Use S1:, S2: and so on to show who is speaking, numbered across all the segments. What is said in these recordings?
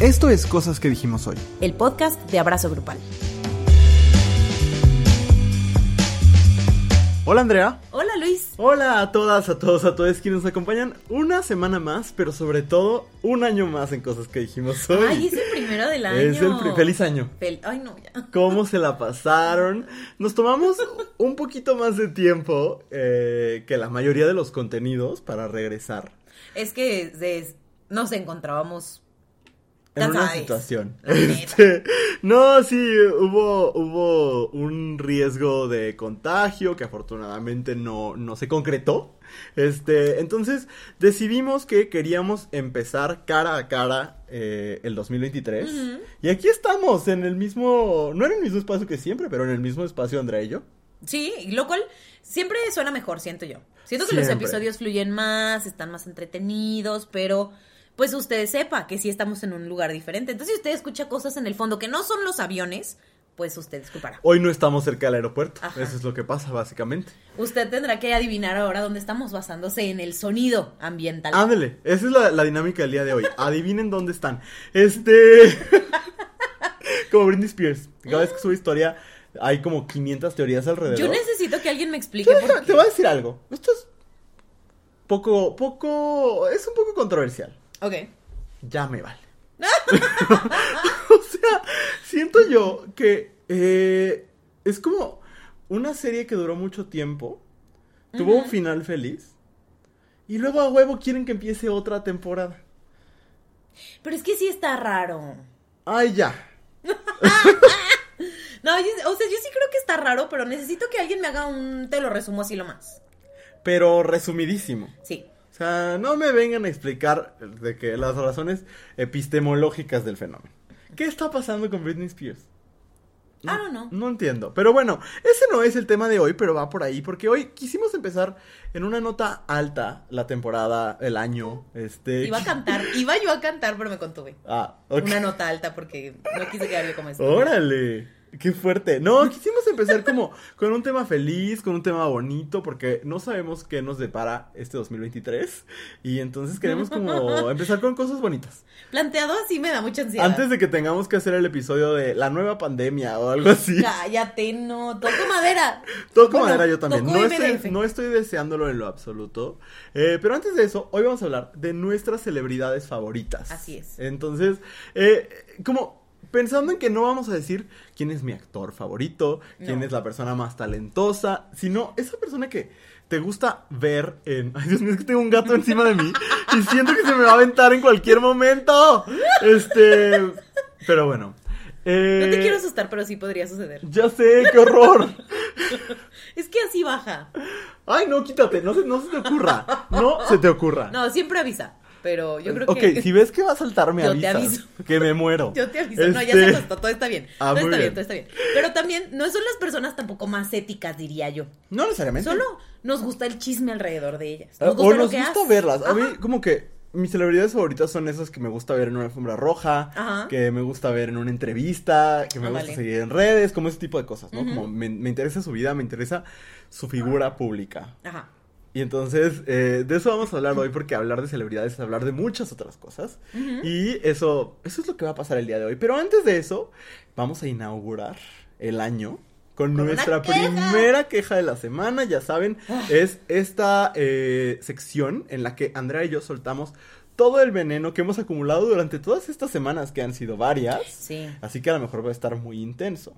S1: Esto es Cosas que dijimos hoy.
S2: El podcast de Abrazo Grupal.
S1: Hola Andrea.
S2: Hola Luis.
S1: Hola a todas, a todos, a todos quienes nos acompañan una semana más, pero sobre todo un año más en Cosas que dijimos hoy.
S2: Ay, es el primero del año.
S1: Es el feliz año.
S2: Fel- Ay, no, ya.
S1: ¿Cómo se la pasaron? Nos tomamos un poquito más de tiempo eh, que la mayoría de los contenidos para regresar
S2: Es que nos encontrábamos.
S1: En una situación. Este, no, sí, hubo, hubo un riesgo de contagio que afortunadamente no, no se concretó. Este, entonces decidimos que queríamos empezar cara a cara eh, el 2023.
S2: Ujú.
S1: Y aquí estamos, en el mismo, no en el mismo espacio que siempre, pero en el mismo espacio Andrea y yo.
S2: Sí, lo cual siempre suena mejor, siento yo. Siento que los episodios fluyen más, están más entretenidos, pero pues usted sepa que sí estamos en un lugar diferente. Entonces, si usted escucha cosas en el fondo que no son los aviones, pues usted disculpará.
S1: Hoy no estamos cerca del aeropuerto.
S2: Ajá.
S1: Eso es lo que pasa, básicamente.
S2: Usted tendrá que adivinar ahora dónde estamos basándose en el sonido ambiental.
S1: Ándele, esa es la, la dinámica del día de hoy. Adivinen dónde están. Este. como Britney Spears. Cada vez que sube historia, hay como 500 teorías alrededor.
S2: Yo necesito que alguien me explique
S1: Yo
S2: por
S1: deja-
S2: qué.
S1: Te voy a decir algo. Esto es. Poco. Poco. Es un poco controversial.
S2: Ok.
S1: Ya me vale. o sea, siento yo que eh, es como una serie que duró mucho tiempo, tuvo un final feliz, y luego a huevo quieren que empiece otra temporada.
S2: Pero es que sí está raro.
S1: Ay, ya.
S2: No, yo- o sea, yo sí creo que está raro, pero necesito que alguien me haga un... Te lo resumo así lo más.
S1: Pero resumidísimo.
S2: Sí.
S1: O sea, no me vengan a explicar de que las razones epistemológicas del fenómeno. ¿Qué está pasando con Britney Spears?
S2: I don't know.
S1: No entiendo. Pero bueno, ese no es el tema de hoy, pero va por ahí. Porque hoy quisimos empezar en una nota alta la temporada, el año. Este.
S2: Iba a cantar, iba yo a cantar, pero me contuve.
S1: Ah, ok.
S2: Una nota alta porque no quise quedarme como esto.
S1: Órale. Qué fuerte. No, quisimos empezar como con un tema feliz, con un tema bonito, porque no sabemos qué nos depara este 2023. Y entonces queremos como empezar con cosas bonitas.
S2: Planteado así me da mucha ansiedad.
S1: Antes de que tengamos que hacer el episodio de la nueva pandemia o algo así.
S2: Cállate, no. Toco madera.
S1: Toco
S2: Bueno,
S1: madera yo también. estoy, no estoy deseándolo en lo absoluto. Eh, pero antes de eso, hoy vamos a hablar de nuestras celebridades favoritas.
S2: Así es.
S1: Entonces, eh, como pensando en que no vamos a decir quién es mi actor favorito, quién
S2: No.
S1: es la persona más talentosa, sino esa persona que te gusta ver en... Ay, Dios mío, es que tengo un gato encima de mí y siento que se me va a aventar en cualquier momento. Este... Pero bueno. eh,
S2: No te quiero asustar, pero sí podría suceder.
S1: Ya sé, qué horror.
S2: Es que así baja.
S1: Ay, no, quítate, no se, no se te ocurra. No se te ocurra.
S2: No, siempre avisa. Pero yo creo
S1: ok,
S2: que.
S1: si ves que va a saltar, me
S2: Yo te aviso.
S1: Que me muero.
S2: Yo te aviso. No, ya
S1: Este,
S2: se acostó, todo está bien.
S1: Ah,
S2: todo está bien.
S1: bien.
S2: todo está bien. Pero también no son las personas tampoco más éticas, diría yo.
S1: No necesariamente.
S2: Solo nos gusta el chisme alrededor de ellas.
S1: Ah,
S2: Nos gusta
S1: o nos gusta verlas. A mí, como que mis celebridades favoritas son esas que me gusta ver en una alfombra roja,
S2: Ajá.
S1: que me gusta ver en una entrevista, que me
S2: Ah,
S1: gusta
S2: vale.
S1: seguir en redes, como ese tipo de cosas, ¿no? Como me, me interesa su vida, me interesa su figura pública.
S2: Ajá.
S1: Y entonces, eh, de eso vamos a hablar hoy, porque hablar de celebridades es hablar de muchas otras cosas. Y eso, eso es lo que va a pasar el día de hoy. Pero antes de eso, vamos a inaugurar el año con, nuestra
S2: queja.
S1: primera queja de la semana. Ya saben,
S2: Ah.
S1: es esta eh, sección en la que Andrea y yo soltamos todo el veneno que hemos acumulado durante todas estas semanas, que han sido varias.
S2: Sí.
S1: Así que a lo mejor va a estar muy intenso.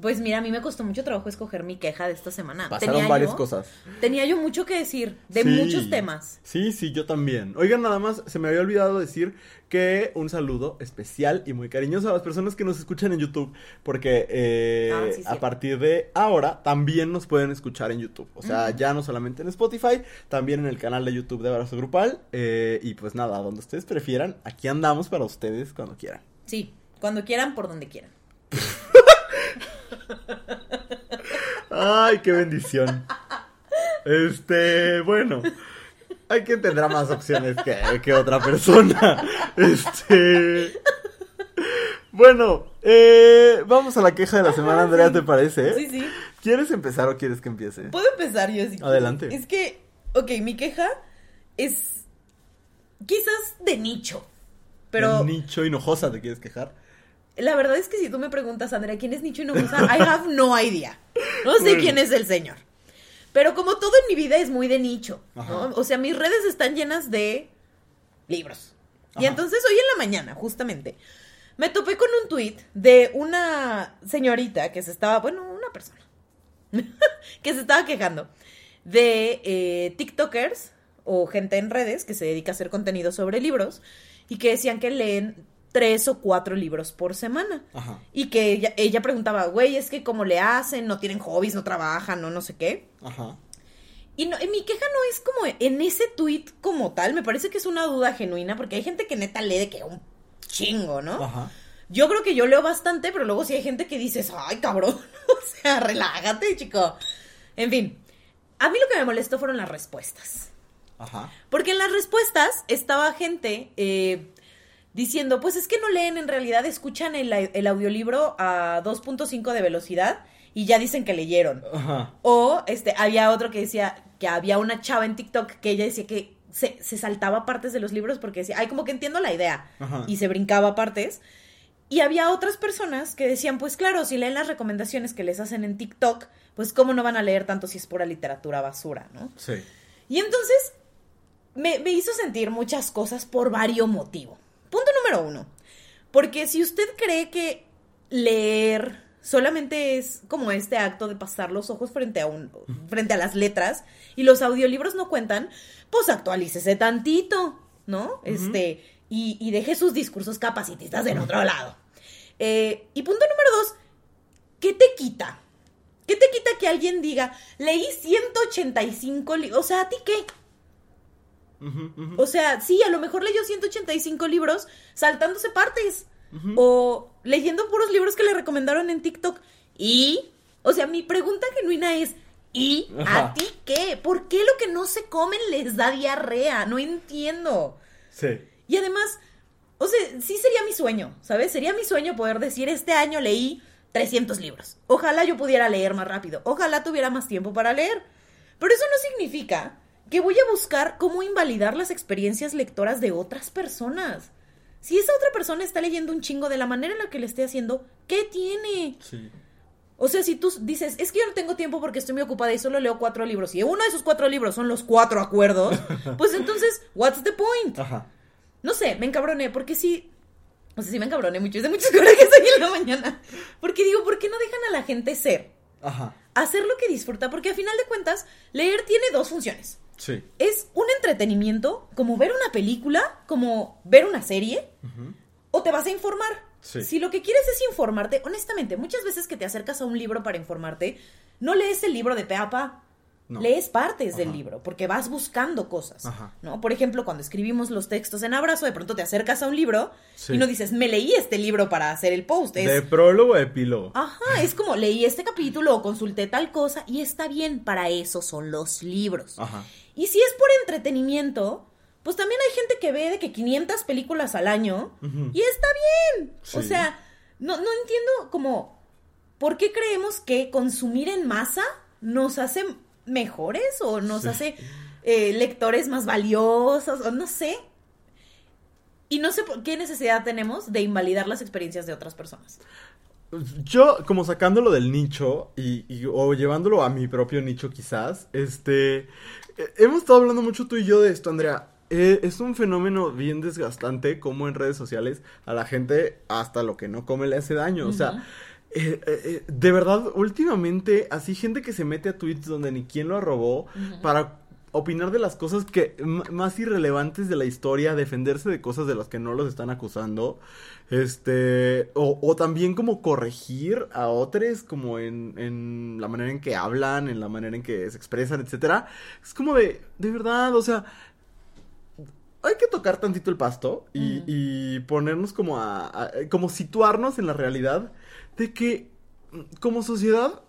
S2: Pues mira, a mí me costó mucho trabajo escoger mi queja de esta semana.
S1: Pasaron
S2: Tenía
S1: varias
S2: yo-
S1: cosas.
S2: Tenía yo mucho que decir de
S1: Sí.
S2: muchos temas.
S1: Sí, sí, yo también. Oigan, nada más, se me había olvidado decir que un saludo especial y muy cariñoso a las personas que nos escuchan en YouTube, porque eh,
S2: Ah, sí, sí.
S1: a partir de ahora también nos pueden escuchar en YouTube. O sea, ya no solamente en Spotify, también en el canal de YouTube de Abrazo Grupal. eh, y pues nada, donde ustedes prefieran, aquí andamos para ustedes cuando quieran.
S2: Sí, cuando quieran, por donde quieran.
S1: Ay, qué bendición. Este, bueno. Hay quien tendrá más opciones que, que otra persona. Este. Bueno, eh, vamos a la queja de la semana, Andrea, ¿te parece?
S2: Sí, sí.
S1: ¿Quieres empezar o quieres que empiece?
S2: Puedo empezar yo si
S1: Adelante.
S2: Es que, ok, mi queja es quizás de nicho. Pero
S1: ¿El nicho hinojosa te quieres quejar?
S2: La verdad es que si tú me preguntas, Andrea, ¿quién es Nicho Hinojosa? I have no idea. No sé
S1: Bueno.
S2: quién es el señor. Pero como todo en mi vida es muy de nicho. O sea, mis redes están llenas de libros. Y entonces hoy en la mañana, justamente, me topé con un tuit de una señorita que se estaba, bueno, una persona, que se estaba quejando de eh, TikTokers o gente en redes que se dedica a hacer contenido sobre libros y que decían que leen tres o cuatro libros por semana.
S1: Ajá.
S2: Y que ella, ella preguntaba, güey, es que como le hacen, no tienen hobbies, no trabajan, no no sé qué.
S1: Ajá.
S2: Y no, mi queja no es como en ese tweet como tal, me parece que es una duda genuina, porque hay gente que neta lee de que un chingo, ¿no?
S1: Ajá.
S2: Yo creo que yo leo bastante, pero luego sí hay gente que dices, ay, cabrón, o sea, relájate, chico. En fin, a mí lo que me molestó fueron las respuestas.
S1: Ajá.
S2: Porque en las respuestas estaba gente eh, diciendo, pues es que no leen, en realidad escuchan el, el audiolibro a 2.5 de velocidad y ya dicen que leyeron.
S1: Ajá.
S2: O este, había otro que decía que había una chava en TikTok que ella decía que se, se saltaba partes de los libros porque decía, ay, como que entiendo la idea.
S1: Ajá.
S2: Y se brincaba partes. Y había otras personas que decían, pues claro, si leen las recomendaciones que les hacen en TikTok, pues cómo no van a leer tanto si es pura literatura basura, ¿no?
S1: Sí.
S2: Y entonces me, me hizo sentir muchas cosas por varios motivos. Punto número uno. Porque si usted cree que leer solamente es como este acto de pasar los ojos frente a un frente a las letras y los audiolibros no cuentan, pues actualícese tantito, ¿no? Este, y, y deje sus discursos capacitistas en otro lado. Eh, y punto número dos, ¿qué te quita? ¿Qué te quita que alguien diga, leí 185 libros? O sea, ¿a ti qué? O sea, sí, a lo mejor leyó 185 libros saltándose partes. O leyendo puros libros que le recomendaron en TikTok. Y, o sea, mi pregunta genuina es, ¿y a ti qué? ¿Por qué lo que no se comen les da diarrea? No entiendo.
S1: Sí.
S2: Y además, o sea, sí sería mi sueño, ¿sabes? Sería mi sueño poder decir, este año leí 300 libros. Ojalá yo pudiera leer más rápido. Ojalá tuviera más tiempo para leer. Pero eso no significa que voy a buscar cómo invalidar las experiencias lectoras de otras personas. Si esa otra persona está leyendo un chingo de la manera en la que le esté haciendo, ¿qué tiene?
S1: Sí.
S2: O sea, si tú dices, es que yo no tengo tiempo porque estoy muy ocupada y solo leo cuatro libros, y uno de esos cuatro libros son los cuatro acuerdos, pues entonces, what's the point?
S1: Ajá.
S2: No sé, me encabroné, porque sí. O sea, sí me encabroné mucho. Hice muchos corajes hoy en la mañana. Porque digo, ¿por qué no dejan a la gente ser?
S1: Ajá.
S2: Hacer lo que disfruta. Porque a final de cuentas, leer tiene dos funciones.
S1: Sí.
S2: Es un entretenimiento, como ver una película, como ver una serie, o te vas a informar.
S1: Sí.
S2: Si lo que quieres es informarte, honestamente, muchas veces que te acercas a un libro para informarte, no lees el libro de pe a pa.
S1: No.
S2: Lees partes del libro, porque vas buscando cosas,
S1: Ajá.
S2: ¿no? Por ejemplo, cuando escribimos los textos en abrazo, de pronto te acercas a un libro
S1: Sí.
S2: y no dices, me leí este libro para hacer el post. Es,
S1: De prólogo a epílogo.
S2: Ajá, es como leí este capítulo o consulté tal cosa y está bien, para eso son los libros.
S1: Ajá.
S2: Y si es por entretenimiento, pues también hay gente que ve de que 500 películas al año y está bien. O
S1: Sí.
S2: sea, no, no entiendo como, ¿por qué creemos que consumir en masa nos hace mejores o nos
S1: Sí.
S2: hace eh, lectores más valiosos o no sé? Y no sé por qué necesidad tenemos de invalidar las experiencias de otras personas.
S1: Yo, como sacándolo del nicho y, y- o llevándolo a mi propio nicho quizás, este, eh, hemos estado hablando mucho tú y yo de esto, Andrea. Eh, es un fenómeno bien desgastante como en redes sociales a la gente hasta lo que no come le hace daño. O sea. Eh, eh, eh, de verdad, últimamente, así gente que se mete a tweets donde ni quién lo arrobó para opinar de las cosas que más irrelevantes de la historia, defenderse de cosas de las que no los están acusando, este, o, o también como corregir a otros, como en, en la manera en que hablan, en la manera en que se expresan, etcétera. Es como de, de verdad, o sea, hay que tocar tantito el pasto y, y ponernos como a, a- como situarnos en la realidad de que como sociedad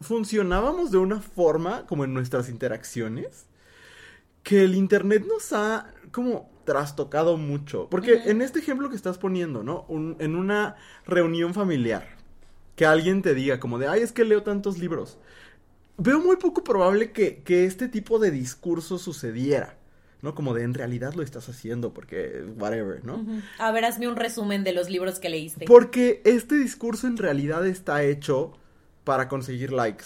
S1: funcionábamos de una forma como en nuestras interacciones que el internet nos ha como trastocado mucho. Porque en este ejemplo que estás poniendo, ¿no? Un- en una reunión familiar, que alguien te diga como de, ay, es que leo tantos libros. Veo muy poco probable que, que este tipo de discurso sucediera. ¿No? Como de en realidad lo estás haciendo porque whatever, ¿no?
S2: A ver, hazme un resumen de los libros que leíste.
S1: Porque este discurso en realidad está hecho para conseguir likes.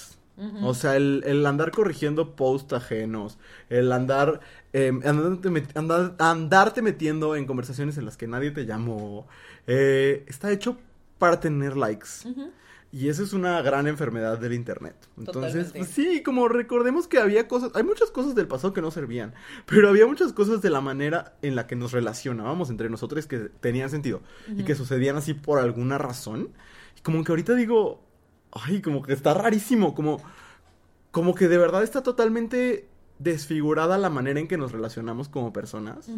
S1: O sea, el, andar corrigiendo posts ajenos, el andar, eh, andarte, metiendo en conversaciones en las que nadie te llamó, eh, está hecho para tener likes. Y esa es una gran enfermedad del Internet. Entonces, pues sí, como recordemos que había cosas, hay muchas cosas del pasado que no servían, pero había muchas cosas de la manera en la que nos relacionábamos entre nosotros que tenían sentido y que sucedían así por alguna razón. Y como que ahorita digo, ay, como que está rarísimo, como, como que de verdad está totalmente desfigurada la manera en que nos relacionamos como personas.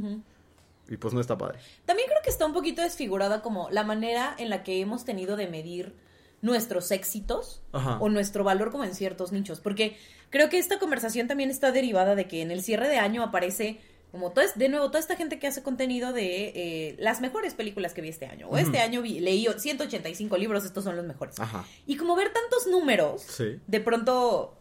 S1: Y pues no está padre.
S2: También creo que está un poquito desfigurada como la manera en la que hemos tenido de medir nuestros éxitos o nuestro valor como en ciertos nichos. Porque creo que esta conversación también está derivada de que en el cierre de año aparece como todo, de nuevo toda esta gente que hace contenido de eh, las mejores películas que vi este año. O este año vi, leí 185 libros, estos son los mejores. Y como ver tantos números, de pronto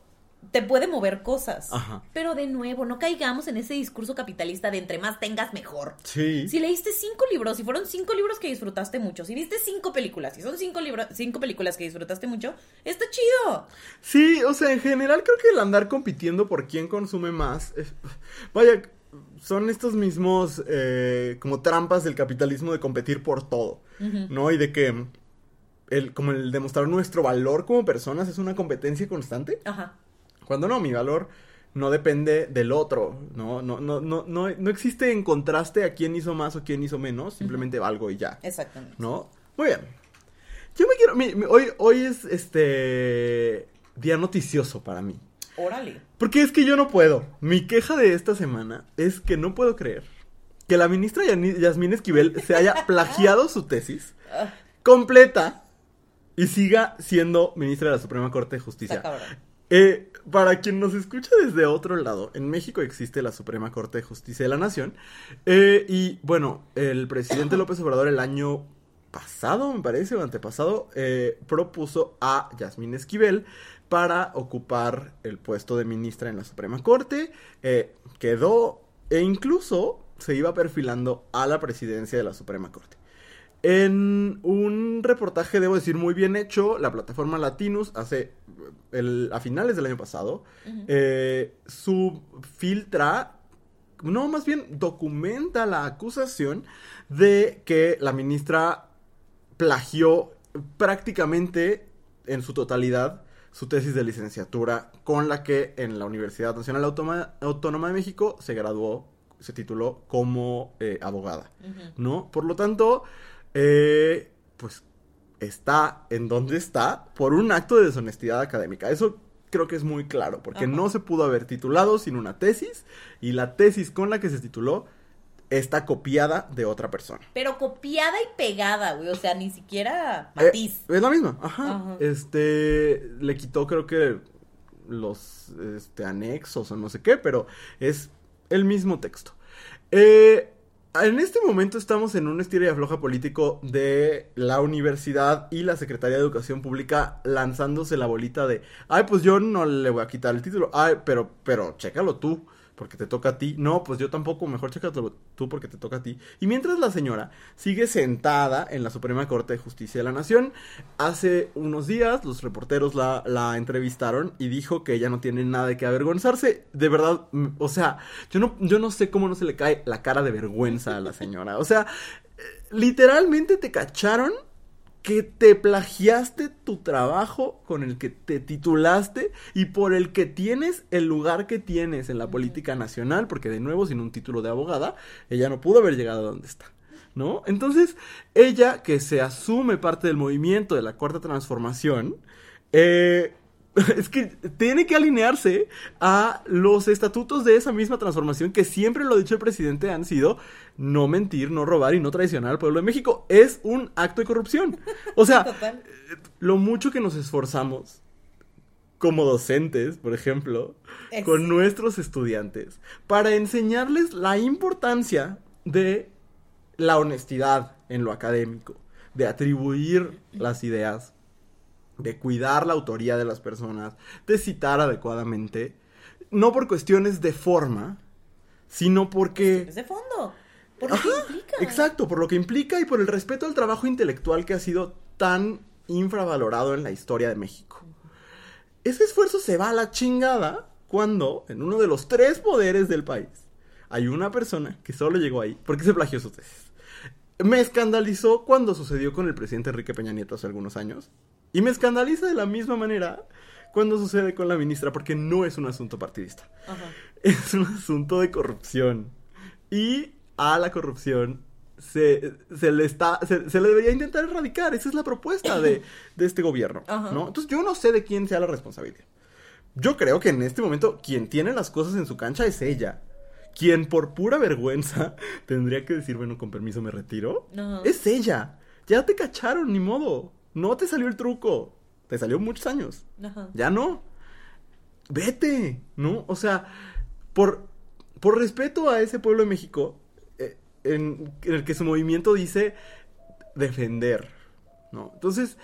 S2: te puede mover cosas. Pero de nuevo, no caigamos en ese discurso capitalista de entre más tengas, mejor.
S1: Sí.
S2: Si leíste cinco libros, si fueron cinco libros que disfrutaste mucho, si viste cinco películas, si son cinco, libros, cinco películas que disfrutaste mucho, está chido.
S1: Sí, o sea, en general creo que el andar compitiendo por quién consume más. vaya, son estos mismos eh, como trampas del capitalismo de competir por todo, ¿no? Y de que el, como el demostrar nuestro valor como personas es una competencia constante. Ajá. Cuando no, mi valor no depende del otro, ¿no? No, no, no, no, no existe en contraste a quién hizo más o quién hizo menos, simplemente valgo y ya.
S2: Exactamente.
S1: ¿No? Muy bien. Yo me quiero, hoy, hoy es este día noticioso para mí.
S2: Órale.
S1: Porque es que yo no puedo. Mi queja de esta semana es que no puedo creer que la ministra Yasmín Esquivel se haya plagiado su tesis ah. completa y siga siendo ministra de la Suprema Corte de Justicia. Eh, para quien nos escucha desde otro lado, en México existe la Suprema Corte de Justicia de la Nación. Eh, y bueno, el presidente López Obrador el año pasado, me parece, o antepasado, eh, propuso a Yasmín Esquivel para ocupar el puesto de ministra en la Suprema Corte. quedó e incluso se iba perfilando a la presidencia de la Suprema Corte. En un reportaje, debo decir, muy bien hecho, la plataforma Latinus hace a finales del año pasado, eh, subfiltra, no, más bien documenta la acusación de que la ministra plagió prácticamente en su totalidad su tesis de licenciatura con la que en la Universidad Nacional Autónoma de México se graduó, se tituló como eh, abogada, ¿no? Por lo tanto, eh, pues está en donde está por un acto de deshonestidad académica. Eso creo que es muy claro, porque no se pudo haber titulado sin una tesis y la tesis con la que se tituló está copiada de otra persona.
S2: Pero copiada y pegada, güey, o sea, ni siquiera eh, matiz.
S1: es la misma, ajá. Este, le quitó creo que los este, anexos o no sé qué, pero es el mismo texto. Eh, en este momento estamos en un estilo y afloja político de la universidad y la Secretaría de Educación Pública lanzándose la bolita de, ay, pues yo no le voy a quitar el título, ay, pero, pero, chécalo tú porque te toca a ti. No, pues yo tampoco, mejor chécatelo tú porque te toca a ti. Y mientras la señora sigue sentada en la Suprema Corte de Justicia de la Nación, hace unos días los reporteros la, la entrevistaron y dijo que ella no tiene nada de que avergonzarse. De verdad, o sea, yo no, yo no sé cómo no se le cae la cara de vergüenza a la señora. O sea, eh, literalmente te cacharon que te plagiaste tu trabajo con el que te titulaste y por el que tienes el lugar que tienes en la política nacional, porque de nuevo sin un título de abogada, ella no pudo haber llegado a donde está. ¿No? Entonces, ella que se asume parte del movimiento de la cuarta transformación, eh, es que tiene que alinearse a los estatutos de esa misma transformación que siempre lo ha dicho el presidente han sido no mentir, no robar y no traicionar al pueblo de México. Es un acto de corrupción. O sea, lo mucho que nos esforzamos como docentes, por ejemplo, con nuestros estudiantes, para enseñarles la importancia de la honestidad en lo académico, de atribuir las ideas de cuidar la autoría de las personas, de citar adecuadamente, no por cuestiones de forma, sino porque...
S2: Es de fondo. Por lo que implica.
S1: Exacto, por lo que implica y por el respeto al trabajo intelectual que ha sido tan infravalorado en la historia de México. Ese esfuerzo se va a la chingada cuando, en uno de los tres poderes del país, hay una persona que solo llegó ahí porque se plagió su tesis. Me escandalizó cuando sucedió con el presidente Enrique Peña Nieto hace algunos años. Y me escandaliza de la misma manera cuando sucede con la ministra porque no es un asunto partidista.
S2: Ajá.
S1: Es un asunto de corrupción. Y a la corrupción se, se le está se, se le debería intentar erradicar. Esa es la propuesta de, de este gobierno.
S2: Ajá.
S1: ¿no? Entonces yo no sé de quién sea la responsabilidad. Yo creo que en este momento quien tiene las cosas en su cancha es ella. Quien por pura vergüenza tendría que decir, bueno, con permiso me retiro.
S2: Ajá.
S1: Es ella. Ya te cacharon, ni modo. No te salió el truco. Te salió muchos años.
S2: Ajá.
S1: Ya no. Vete, ¿no? O sea, por, por respeto a ese pueblo de México, eh, en, en el que su movimiento dice defender, ¿no? Entonces,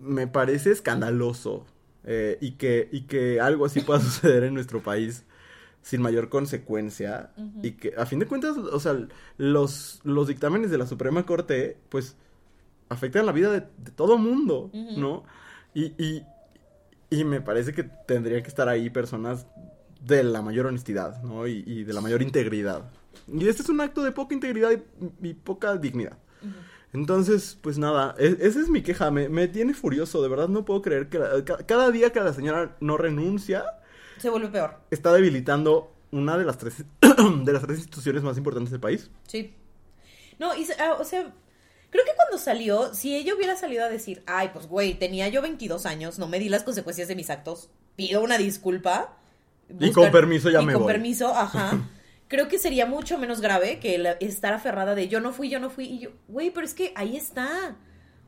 S1: me parece escandaloso eh, y, que, y que algo así pueda suceder en nuestro país sin mayor consecuencia y que a fin de cuentas, o sea, los, los dictámenes de la Suprema Corte, pues, afectan la vida de, de todo mundo. ¿no? Y, y, y me parece que tendría que estar ahí personas de la mayor honestidad, ¿no? Y, y de la mayor integridad. Y este es un acto de poca integridad y, y poca dignidad. Entonces, pues nada, e- esa es mi queja, me, me tiene furioso, de verdad no puedo creer que la- ca- cada día que la señora no renuncia,
S2: Se vuelve peor.
S1: está debilitando una de las tres, de las tres instituciones más importantes del país.
S2: Sí. No, y, ah, o sea, creo que cuando salió, si ella hubiera salido a decir, ay, pues güey, tenía yo 22 años, no me di las consecuencias de mis actos, pido una disculpa.
S1: Y con permiso ya
S2: y
S1: me
S2: con
S1: voy.
S2: permiso, ajá. creo que sería mucho menos grave que estar aferrada de yo no fui, yo no fui. Y yo, güey, pero es que ahí está.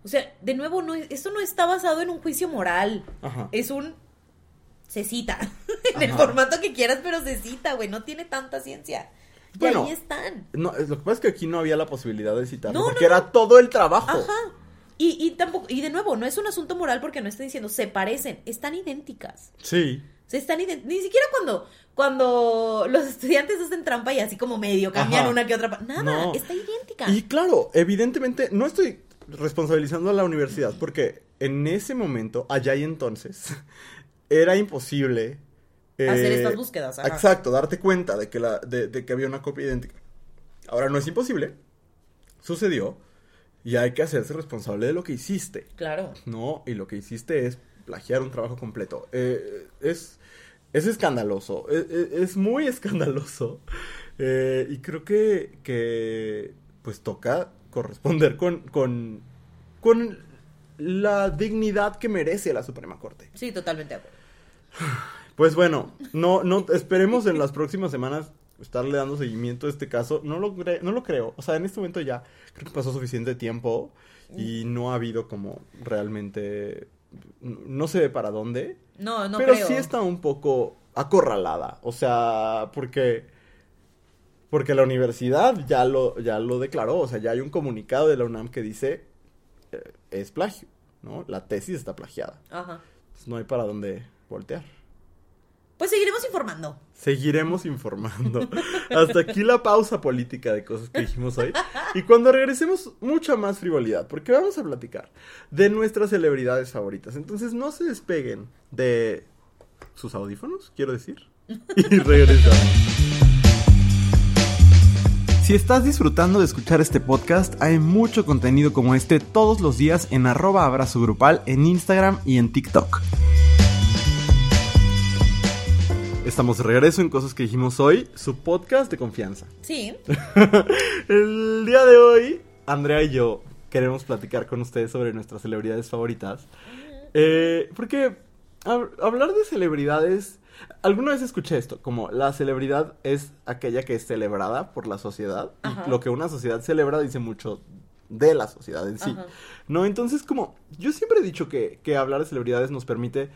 S2: O sea, de nuevo, no, esto no está basado en un juicio moral.
S1: Ajá.
S2: Es un. Se cita. en el formato que quieras, pero se cita, güey. No tiene tanta ciencia. Y
S1: Bueno,
S2: ahí están.
S1: No, es- lo que pasa es que aquí no había la posibilidad de citarlo,
S2: No,
S1: porque
S2: no,
S1: era todo el trabajo.
S2: Ajá. Y, y tampoco, y de nuevo, no es un asunto moral porque no está diciendo se parecen, están idénticas.
S1: Sí.
S2: O sea, están idénticas. Ni siquiera cuando, cuando los estudiantes hacen trampa y así como medio cambian
S1: Ajá.
S2: una que otra. Nada,
S1: No.
S2: está idéntica.
S1: Y claro, evidentemente no estoy responsabilizando a la universidad porque en ese momento, allá y entonces, era imposible eh,
S2: Hacer estas búsquedas, ajá.
S1: Exacto, darte cuenta de que, la, de, de que había una copia idéntica. Ahora no es imposible, sucedió y hay que hacerse responsable de lo que hiciste.
S2: Claro.
S1: No, y lo que hiciste es plagiar un trabajo completo. Eh, es, es escandaloso, es, es- es muy escandaloso. Eh, y creo que, que pues toca corresponder con, con, con la dignidad que merece la Suprema Corte.
S2: Sí, totalmente de acuerdo.
S1: Pues bueno, no, no, esperemos en las próximas semanas estarle dando seguimiento a este caso. No lo, no lo creo. O sea, en este momento ya creo que pasó suficiente tiempo y no ha habido como realmente, no sé para dónde.
S2: No, no
S1: pero
S2: creo.
S1: sí está un poco acorralada. O sea, porque porque la universidad ya lo ya lo declaró, o sea, ya hay un comunicado de la UNAM que dice eh, es plagio, ¿no? La tesis está plagiada.
S2: Ajá.
S1: Entonces, no hay para dónde voltear.
S2: Pues seguiremos informando.
S1: Seguiremos informando. Hasta aquí la pausa política de cosas que dijimos hoy. Y cuando regresemos, mucha más frivolidad, porque vamos a platicar de nuestras celebridades favoritas. Entonces no se despeguen de sus audífonos, quiero decir. Y regresamos. Si estás disfrutando de escuchar este podcast, hay mucho contenido como este todos los días en arroba abrazo grupal en Instagram y en TikTok. Estamos de regreso en Cosas que dijimos hoy, su podcast de confianza.
S2: Sí.
S1: El día de hoy, Andrea y yo queremos platicar con ustedes sobre nuestras celebridades favoritas. Eh, porque hab- hablar de celebridades, alguna vez escuché esto, como la celebridad es aquella que es celebrada por la sociedad.
S2: Ajá.
S1: Y lo que una sociedad celebra dice mucho de la sociedad en sí.
S2: Ajá.
S1: No, entonces como yo siempre he dicho que, que hablar de celebridades nos permite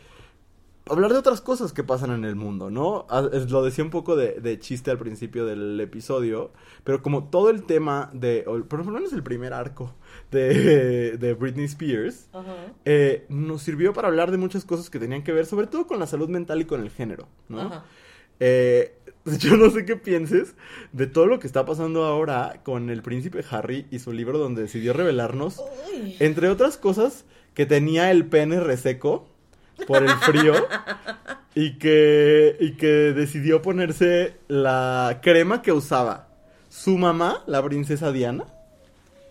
S1: hablar de otras cosas que pasan en el mundo, ¿no? Ah, Lo decía un poco de, de chiste al principio del episodio, pero como todo el tema de, por lo menos el primer arco de, de Britney Spears, eh, nos sirvió para hablar de muchas cosas que tenían que ver, sobre todo con la salud mental y con el género, ¿no? Eh, yo no sé qué pienses de todo lo que está pasando ahora con el príncipe Harry y su libro donde decidió revelarnos,
S2: Uy.
S1: entre otras cosas, que tenía el pene reseco por el frío y que, y que decidió ponerse la crema que usaba su mamá, la princesa Diana.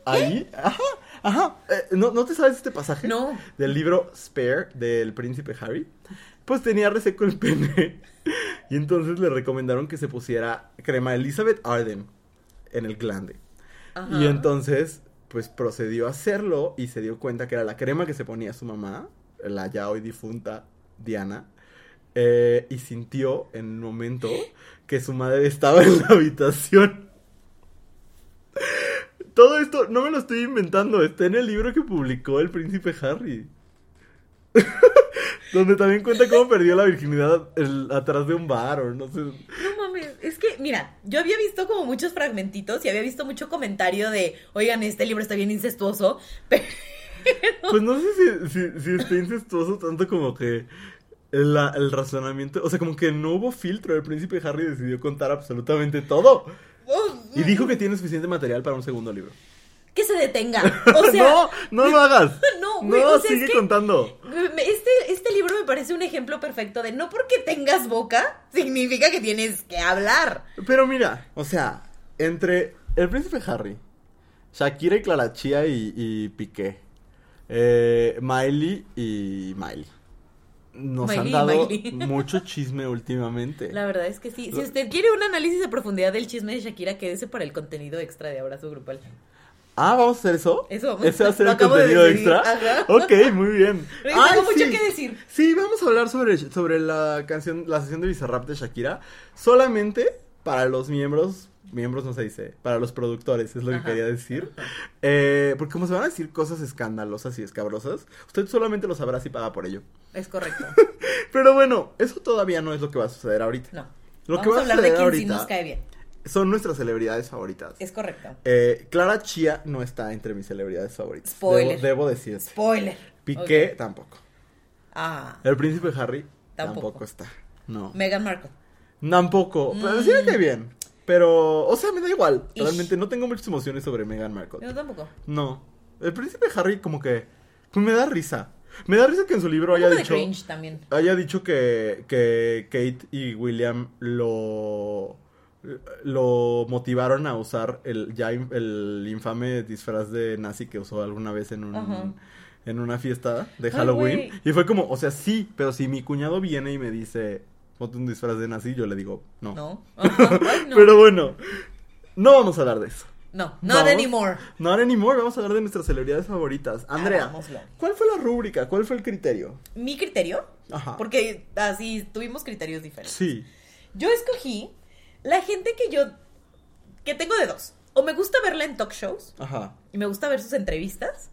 S1: Ahí, ajá, ajá. Eh, ¿no, ¿No te sabes este pasaje?
S2: No.
S1: Del libro Spare del príncipe Harry. Pues tenía reseco el pene. Y entonces le recomendaron que se pusiera crema Elizabeth Arden en el glande.
S2: Ajá.
S1: Y entonces, pues procedió a hacerlo y se dio cuenta que era la crema que se ponía su mamá, la ya hoy difunta Diana. eh, y sintió en un momento que su madre estaba en la habitación. Todo esto no me lo estoy inventando, está en el libro que publicó el príncipe Harry. Donde también cuenta cómo perdió la virginidad el- atrás de un bar o no sé.
S2: No mames, es que, mira, yo había visto como muchos fragmentitos y había visto mucho comentario de, oigan, este libro está bien incestuoso, pero
S1: Pues no sé si, si, si está incestuoso tanto como que el, la- el razonamiento, o sea, como que no hubo filtro, el príncipe Harry decidió contar absolutamente todo. Y dijo que tiene suficiente material para un segundo libro.
S2: que se detenga. O sea,
S1: no, no lo hagas.
S2: No, güey,
S1: No,
S2: o sea, es
S1: sigue
S2: que-
S1: contando.
S2: este, este libro me parece un ejemplo perfecto de no porque tengas boca significa que tienes que hablar.
S1: Pero mira, o sea, entre el príncipe Harry, Shakira y Clara Chía y, y Piqué, eh, Miley y Miley. Nos
S2: Miley
S1: han dado
S2: Miley.
S1: mucho chisme últimamente.
S2: La verdad es que sí. Si usted quiere un análisis de profundidad del chisme de Shakira, quédese para el contenido extra de Abrazo Grupal.
S1: Ah, ¿vamos a hacer eso?
S2: Eso vamos
S1: ¿Ese va a ser el
S2: de
S1: contenido extra?
S2: ajá.
S1: Ok, muy bien.
S2: Tengo
S1: Ay,
S2: mucho
S1: sí.
S2: que decir.
S1: Sí, vamos a hablar sobre, sobre la canción, la sesión de Bizarrap de Shakira. Solamente para los miembros, miembros no se dice, para los productores, es lo que quería decir. Eh, porque como se van a decir cosas escandalosas y escabrosas, usted solamente lo sabrá si paga por ello.
S2: Es correcto.
S1: Pero bueno, eso todavía no es lo que va a suceder ahorita.
S2: No.
S1: Lo
S2: Vamos
S1: que va
S2: a
S1: a
S2: hablar de sí
S1: ahorita
S2: nos cae bien.
S1: son nuestras celebridades favoritas.
S2: Es correcto.
S1: Eh, Clara Chía no está entre mis celebridades favoritas.
S2: Spoiler.
S1: Debo, debo decirte.
S2: Spoiler.
S1: Piqué tampoco.
S2: Ah,
S1: El príncipe Harry tampoco,
S2: Tampoco.
S1: está. No.
S2: Meghan Markle.
S1: Tampoco. Pero
S2: Mm.
S1: sí me cae bien. Pero, o sea, me da igual.
S2: Ish.
S1: Realmente no tengo muchas emociones sobre Meghan Markle.
S2: Yo tampoco.
S1: No. El príncipe Harry como que pues me da risa. Me da risa que en su libro haya dicho
S2: también.
S1: haya dicho que, que Kate y William lo lo motivaron a usar el ya el infame disfraz de nazi que usó alguna vez en un
S2: Ajá.
S1: en una fiesta de Halloween y fue como, o sea, sí, pero si mi cuñado viene y me dice, "Ponte un disfraz de nazi", yo le digo, "No."
S2: No. Ajá. Ay, no.
S1: Pero bueno, no vamos a hablar de eso.
S2: No, not
S1: Vamos.
S2: anymore.
S1: Not anymore, vamos a hablar de nuestras celebridades favoritas. Andrea,
S2: Hagámoslo.
S1: ¿cuál fue la rúbrica? ¿Cuál fue el criterio?
S2: Mi criterio,
S1: Ajá.
S2: porque así tuvimos criterios diferentes.
S1: Sí.
S2: Yo escogí la gente que yo. que tengo de dos. O me gusta verla en talk shows
S1: Ajá.
S2: y me gusta ver sus entrevistas.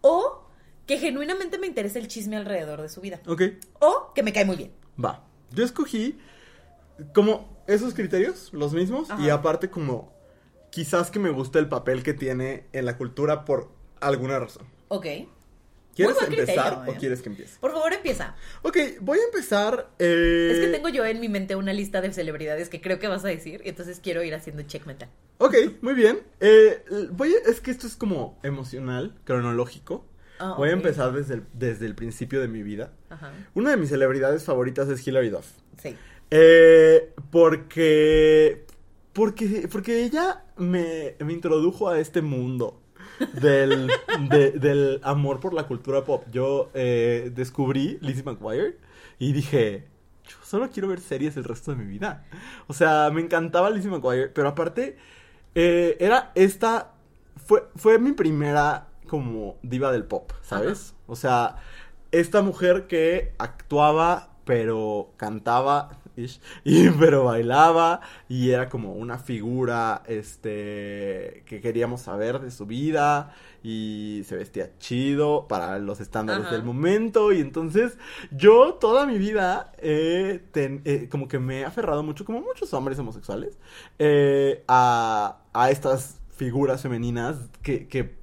S2: O que genuinamente me interesa el chisme alrededor de su vida.
S1: Ok,
S2: O que me cae muy bien.
S1: va. Yo escogí como esos criterios, los mismos,
S2: Ajá.
S1: y aparte como quizás que me gusta el papel que tiene en la cultura por alguna razón.
S2: Ok.
S1: ¿Quieres empezar o
S2: ¿eh?
S1: quieres que empiece?
S2: Por favor, empieza.
S1: Ok, voy a empezar. eh,
S2: Es que tengo yo en mi mente una lista de celebridades que creo que vas a decir, y entonces quiero ir haciendo check mental.
S1: Ok, muy bien. Eh, voy a- es que esto es como emocional, cronológico.
S2: Ah,
S1: voy a empezar desde el, desde el principio de mi vida.
S2: Ajá.
S1: Una de mis celebridades favoritas es Hilary Duff.
S2: Sí.
S1: Eh, porque, porque, porque ella me, me introdujo a este mundo del, de- del amor por la cultura pop. Yo eh, descubrí Lizzie McGuire y dije, yo solo quiero ver series el resto de mi vida. O sea, me encantaba Lizzie McGuire, pero aparte eh, era esta, fue, fue mi primera como diva del pop, ¿sabes? O sea, esta mujer que actuaba, pero cantaba, ish, y, pero bailaba, y era como una figura, este, que queríamos saber de su vida, y se vestía chido para los estándares
S2: Ajá.
S1: del momento, y entonces yo toda mi vida, eh, ten- eh, como que me he aferrado mucho, como muchos hombres homosexuales, eh, a, a estas figuras femeninas que, que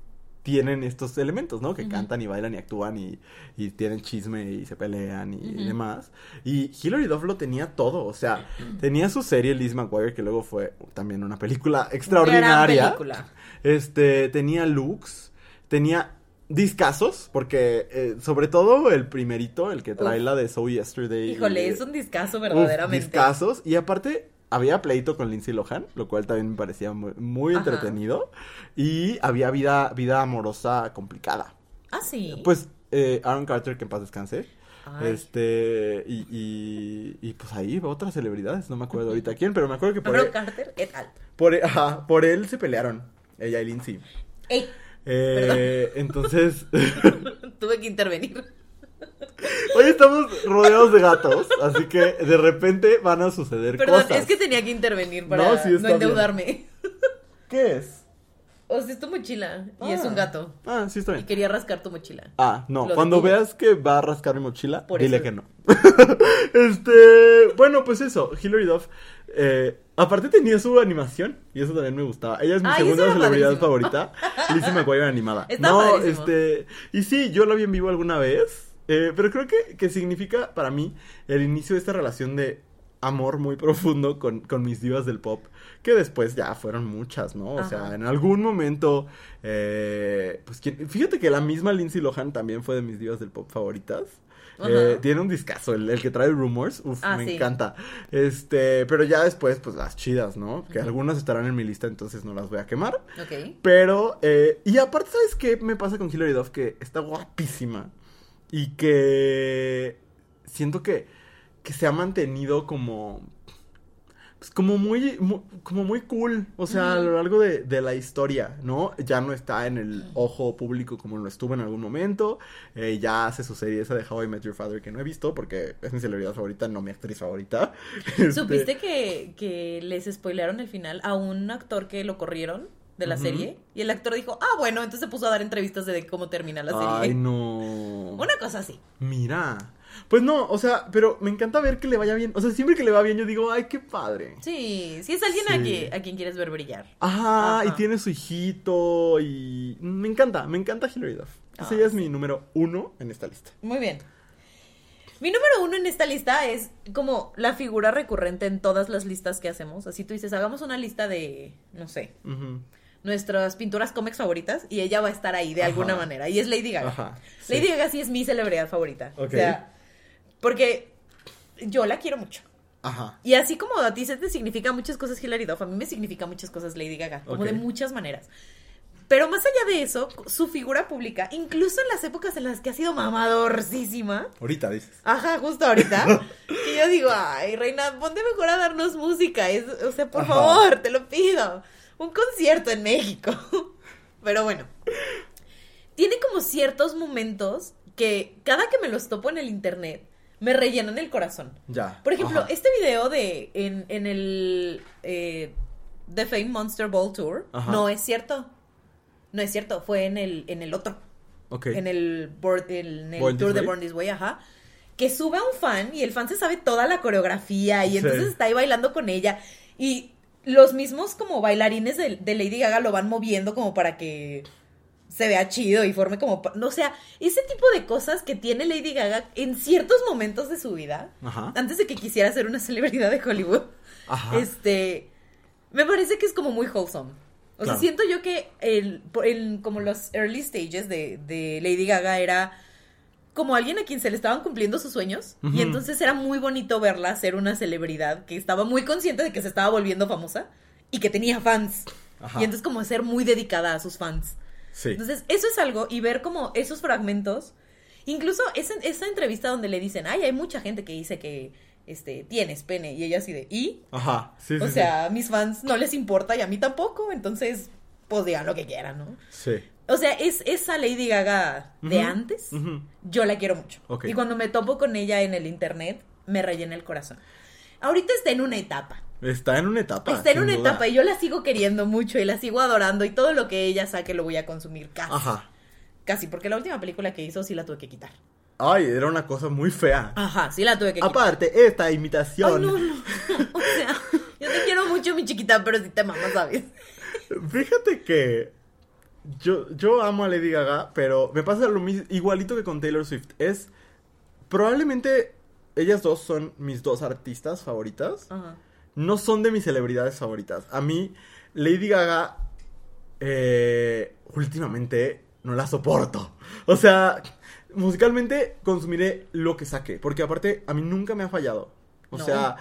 S1: tienen estos elementos, ¿no? Que cantan y bailan y actúan y, y tienen chisme y se pelean y, y demás. Y Hilary Duff lo tenía todo, o sea, tenía su serie Liz McGuire, que luego fue también una película extraordinaria.
S2: Gran película.
S1: Este, tenía looks, tenía discazos, porque eh, sobre todo el primerito, el que trae
S2: Uf.
S1: la de So Yesterday.
S2: Híjole,
S1: y-
S2: es un discazo
S1: Uf,
S2: verdaderamente.
S1: discazos. Y aparte, había pleito con Lindsay Lohan, lo cual también me parecía muy, muy entretenido. Y había vida, vida amorosa complicada.
S2: Ah, sí.
S1: Pues eh, Aaron Carter, que en paz descanse.
S2: Ay.
S1: Este, y, y, y pues ahí otras celebridades, no me acuerdo ahorita quién, pero me acuerdo que por,
S2: Aaron
S1: él,
S2: Carter et al.
S1: por, ajá, por él se pelearon, ella y Lindsay.
S2: Ey,
S1: Eh, entonces,
S2: tuve que intervenir.
S1: Hoy estamos rodeados de gatos, así que de repente van a suceder
S2: Perdón,
S1: cosas.
S2: es que tenía que intervenir para
S1: No, bien.
S2: endeudarme.
S1: ¿Qué es?
S2: O sea, es tu mochila y es
S1: Ah.
S2: un gato.
S1: Ah, sí está
S2: Y
S1: bien.
S2: quería rascar tu mochila.
S1: Ah, no,
S2: Lo
S1: cuando veas que va a rascar mi mochila,
S2: Por
S1: dile
S2: eso.
S1: que no. este, bueno, pues eso, Hilary Duff, eh, aparte tenía su animación, y eso también me gustaba. Ella es mi
S2: Ay,
S1: segunda celebridad
S2: padrísimo.
S1: favorita, Lizzie McGuire animada.
S2: Está
S1: no,
S2: padrísimo.
S1: este, y sí, yo la vi en vivo alguna vez, eh, pero creo que, que significa para mí el inicio de esta relación de amor muy profundo con, con mis divas del pop, que después ya fueron muchas, ¿no? O
S2: Ajá.
S1: sea, en algún momento, eh, pues ¿quién- fíjate que la misma Lindsay Lohan también fue de mis divas del pop favoritas. Eh, tiene un discazo, el, el que trae Rumors, uf,
S2: Ah,
S1: me
S2: sí.
S1: encanta. Este, pero ya después, pues las chidas, ¿no? Que algunas estarán en mi lista, entonces no las voy a quemar.
S2: Ok.
S1: Pero, eh, y aparte, ¿sabes qué me pasa con Hilary Duff? Que está guapísima. Y que siento que, que se ha mantenido como. Pues como muy, mu- como muy cool. O sea, a lo largo de, de la historia, ¿no? Ya no está en el ojo público como lo estuvo en algún momento. Eh, ya hace su serie esa de How I Met Your Father que no he visto porque es mi celebridad favorita, no mi actriz favorita. Este,
S2: ¿Supiste que, que les spoilearon el final a un actor que lo corrieron de la serie? Y el actor dijo, ah, bueno, entonces se puso a dar entrevistas de cómo termina la serie.
S1: Ay, no.
S2: Una cosa así.
S1: Mira. Pues no, o sea, pero me encanta ver que le vaya bien. O sea, siempre que le va bien, yo digo, ay, qué padre.
S2: Sí, sí es alguien a, quien, a quien quieres ver brillar.
S1: Ajá,
S2: Ajá.
S1: y tiene su hijito y... Me encanta, me encanta Hilary Duff.
S2: Ah,
S1: ella es mi número uno en esta lista.
S2: Muy bien. Mi número uno en esta lista es como la figura recurrente en todas las listas que hacemos. Así tú dices, hagamos una lista de, no sé. Nuestras pinturas cómics favoritas y ella va a estar ahí de
S1: Ajá.
S2: alguna manera. Y es Lady Gaga.
S1: Ajá, sí.
S2: Lady Gaga sí es mi celebridad favorita.
S1: Ok.
S2: O sea, porque yo la quiero mucho.
S1: Ajá.
S2: Y así como a ti se te significa muchas cosas Hilary Duff, a mí me significa muchas cosas Lady Gaga, como de muchas maneras. Pero más allá de eso, su figura pública, incluso en las épocas en las que ha sido mamadorcísima,
S1: Ahorita dices.
S2: ajá, justo ahorita, que yo digo, ay, reina, ponte mejor a darnos música, es- o sea, por
S1: Ajá.
S2: favor, te lo pido, un concierto en México. Pero bueno, tiene como ciertos momentos que cada que me los topo en el internet, me rellenan el corazón.
S1: Ya.
S2: Por ejemplo,
S1: Ajá.
S2: este video de en, en el eh, The Fame Monster Ball Tour
S1: Ajá.
S2: no es cierto. No es cierto, fue en el, en el otro,
S1: Ok.
S2: en el, board- en el
S1: Born
S2: Tour de. Born This Way, ajá. Que sube a un fan y el fan se sabe toda la coreografía y
S1: Sí.
S2: entonces está ahí bailando con ella. Y los mismos como bailarines de, de Lady Gaga lo van moviendo como para que se vea chido y forme como... o sea, ese tipo de cosas que tiene Lady Gaga en ciertos momentos de su vida
S1: Ajá.
S2: antes de que quisiera ser una celebridad de Hollywood,
S1: Ajá.
S2: este, me parece que es como muy wholesome. O sea, siento yo que el, como los early stages de, de Lady Gaga era como alguien a quien se le estaban cumpliendo sus sueños y entonces era muy bonito verla ser una celebridad que estaba muy consciente de que se estaba volviendo famosa y que tenía fans.
S1: Ajá.
S2: Y entonces como ser muy dedicada a sus fans.
S1: Sí.
S2: Entonces, eso es algo, y ver como esos fragmentos, incluso esa, esa entrevista donde le dicen, ay, hay mucha gente que dice que este, tienes pene, y ella así de, ¿y?
S1: Ajá. Sí,
S2: o
S1: sí.
S2: sea, a mis fans no les importa y a mí tampoco, entonces, pues digan lo que quieran, ¿no?
S1: Sí.
S2: O sea, es esa Lady Gaga de antes, yo la quiero mucho. Y cuando me topo con ella en el internet, me rellena el corazón. Ahorita está en una etapa.
S1: Está en una etapa.
S2: Está en una
S1: duda.
S2: etapa y yo la sigo queriendo mucho y la sigo adorando y todo lo que ella saque lo voy a consumir casi.
S1: Ajá.
S2: Casi, porque la última película que hizo sí la tuve que quitar.
S1: Ay, era una cosa muy fea.
S2: Ajá, sí la tuve que quitar.
S1: Aparte, esta
S2: Ay,
S1: imitación.
S2: no, no. O sea, yo te quiero mucho, mi chiquita, pero si te mamas, ¿sabes?
S1: Fíjate que yo, yo amo a Lady Gaga, pero me pasa lo mismo, igualito que con Taylor Swift. Es probablemente ellas dos son mis dos artistas favoritas.
S2: Ajá.
S1: No son de mis celebridades favoritas. A mí, Lady Gaga, eh, últimamente no la soporto. O sea, musicalmente consumiré lo que saque. Porque aparte, a mí nunca me ha fallado. O
S2: No.
S1: sea,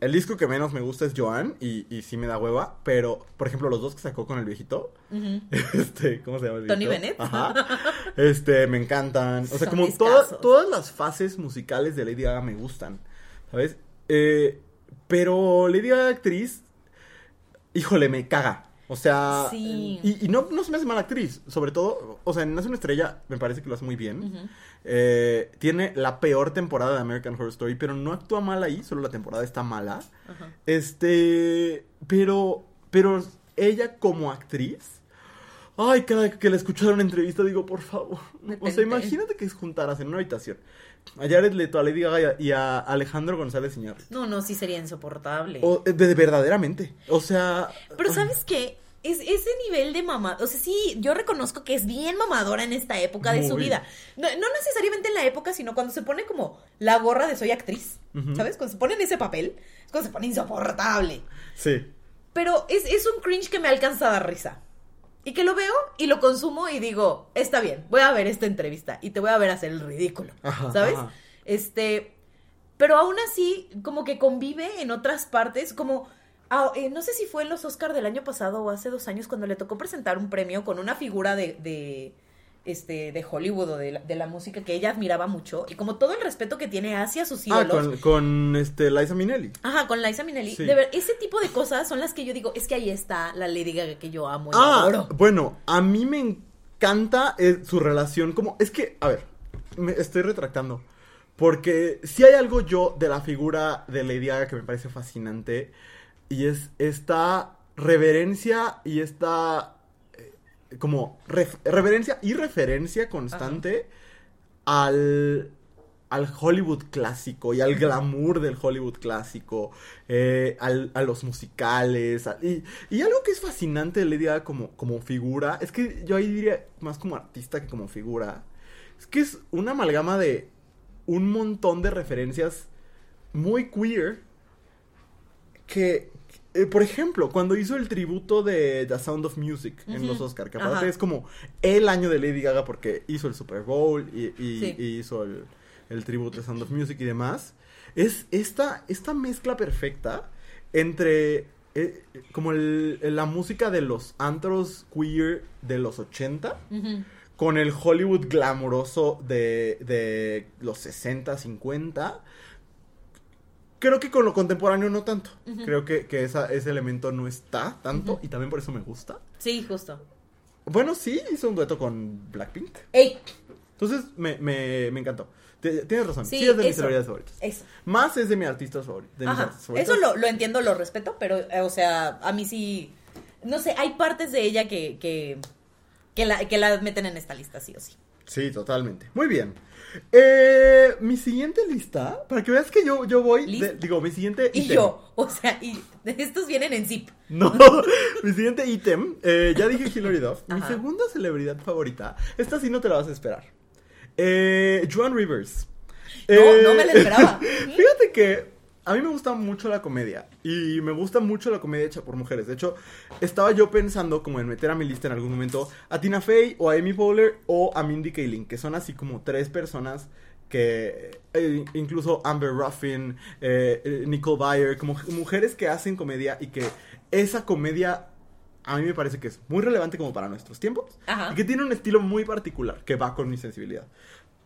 S1: el disco que menos me gusta es Joan y, y sí me da hueva. Pero, por ejemplo, los dos que sacó con el viejito. Este, ¿cómo se llama el
S2: Tony? Bennett.
S1: Ajá. Este, me encantan. O sea,
S2: Son
S1: como todas, todas las fases musicales de Lady Gaga me gustan. ¿Sabes? Eh, pero Lady Gaga actriz, híjole, me caga. O sea,
S2: Sí.
S1: y, y no, no se me hace mala actriz. Sobre todo, o sea, en Nace una estrella me parece que lo hace muy bien. Eh, tiene la peor temporada de American Horror Story, pero no actúa mal ahí, solo la temporada está mala.
S2: Ajá.
S1: Este, pero, pero ella como actriz, ay, cada que la escucho en una entrevista digo, por favor, o sea, imagínate que juntaras en una habitación a Jared Leto, a Lady Gaga y a- Alejandro González Iñárritu.
S2: No, no, sí sería insoportable.
S1: O, de, de verdaderamente, o sea...
S2: Pero ¿sabes qué? Es ese nivel de mamá, o sea, sí, yo reconozco que es bien mamadora en esta época de su vida. No, no necesariamente en la época, sino cuando se pone como la gorra de soy actriz. ¿sabes? Cuando se pone en ese papel, es cuando se pone insoportable.
S1: Sí,
S2: Pero es, es un cringe que me alcanza a dar risa. Y que lo veo y lo consumo y digo, está bien, voy a ver esta entrevista y te voy a ver hacer el ridículo,
S1: Ajá,
S2: ¿sabes?
S1: ajá.
S2: Este, pero aún así, como que convive en otras partes, como, ah, eh, no sé si fue en los Oscar del año pasado o hace dos años cuando le tocó presentar un premio con una figura de, de este, de Hollywood o de la, de la música que ella admiraba mucho y como todo el respeto que tiene hacia sus
S1: ah,
S2: ídolos.
S1: con, con este, Liza Minnelli.
S2: Ajá, con Liza Minnelli.
S1: Sí.
S2: De ver, ese tipo de cosas son las que yo digo, es que ahí está la Lady Gaga que yo amo y
S1: Ah,
S2: adoro.
S1: bueno, a mí me encanta eh, su relación como... Es que, a ver, me estoy retractando. Porque si hay algo yo de la figura de Lady Gaga que me parece fascinante. Y es esta reverencia y esta... como reverencia y referencia constante al, al Hollywood clásico y al glamour del Hollywood clásico, eh, al- a los musicales. y, y algo que es fascinante de Lady Gaga como, como figura, es que yo ahí diría más como artista que como figura, es que es una amalgama de un montón de referencias muy queer que, eh, por ejemplo, cuando hizo el tributo de The Sound of Music en los Oscar, que
S2: Ajá.
S1: aparte es como el año de Lady Gaga porque hizo el Super Bowl y, y-
S2: Sí.
S1: y hizo el, el tributo de Sound of Music y demás, es esta, esta mezcla perfecta entre eh, como el- la música de los antros queer de los 80
S2: Ujú.
S1: con el Hollywood glamuroso de, de los 60, 50. Creo que con lo contemporáneo no tanto. Creo que, que esa- ese elemento no está tanto y también por eso me gusta.
S2: Sí, justo.
S1: Bueno, sí, hizo un dueto con Blackpink.
S2: ¡Ey!
S1: Entonces me, me, me encantó. Tienes razón. Sí,
S2: Sí,
S1: es de mis celebridades favoritas.
S2: Eso.
S1: Más es de
S2: Ajá.
S1: artistas favoritos.
S2: Eso lo, lo entiendo, lo respeto, pero, eh, o sea, a mí sí. No sé, hay partes de ella que, que, que, la, que la meten en esta lista, sí o sí.
S1: Sí, totalmente. Muy bien. Eh, mi siguiente lista, para que veas que yo, yo voy, digo, mi siguiente
S2: Y
S1: ítem.
S2: yo, o sea, y estos vienen en zip.
S1: No, mi siguiente ítem, eh, ya dije Hilary Duff. Mi
S2: Ajá.
S1: segunda celebridad favorita, esta sí no te la vas a esperar. Eh, Joan Rivers.
S2: No, no me la esperaba.
S1: Fíjate que a mí me gusta mucho la comedia y me gusta mucho la comedia hecha por mujeres. De hecho, estaba yo pensando como en meter a mi lista en algún momento a Tina Fey o a Amy Poehler o a Mindy Kaling, que son así como tres personas que eh, incluso Amber Ruffin, eh, eh, Nicole Byer, como mujeres que hacen comedia y que esa comedia a mí me parece que es muy relevante como para nuestros tiempos
S2: Ajá.
S1: y que tiene un estilo muy particular que va con mi sensibilidad.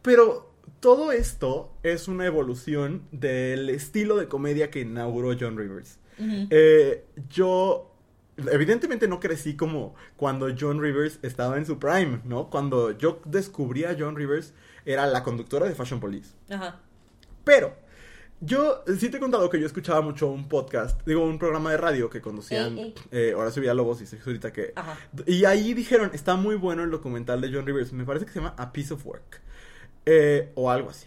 S1: Pero todo esto es una evolución del estilo de comedia que inauguró John Rivers. Eh, yo, evidentemente no crecí como cuando John Rivers estaba en su prime, ¿no? Cuando yo descubrí a John Rivers, era la conductora de Fashion Police.
S2: Ajá.
S1: Pero, yo sí te he contado que yo escuchaba mucho un podcast, digo, un programa de radio que conducían eh, Horacio Villalobos y Sergio Zurita que...
S2: Ajá.
S1: Y ahí dijeron, está muy bueno el documental de John Rivers, me parece que se llama A Piece of Work, eh, o algo así.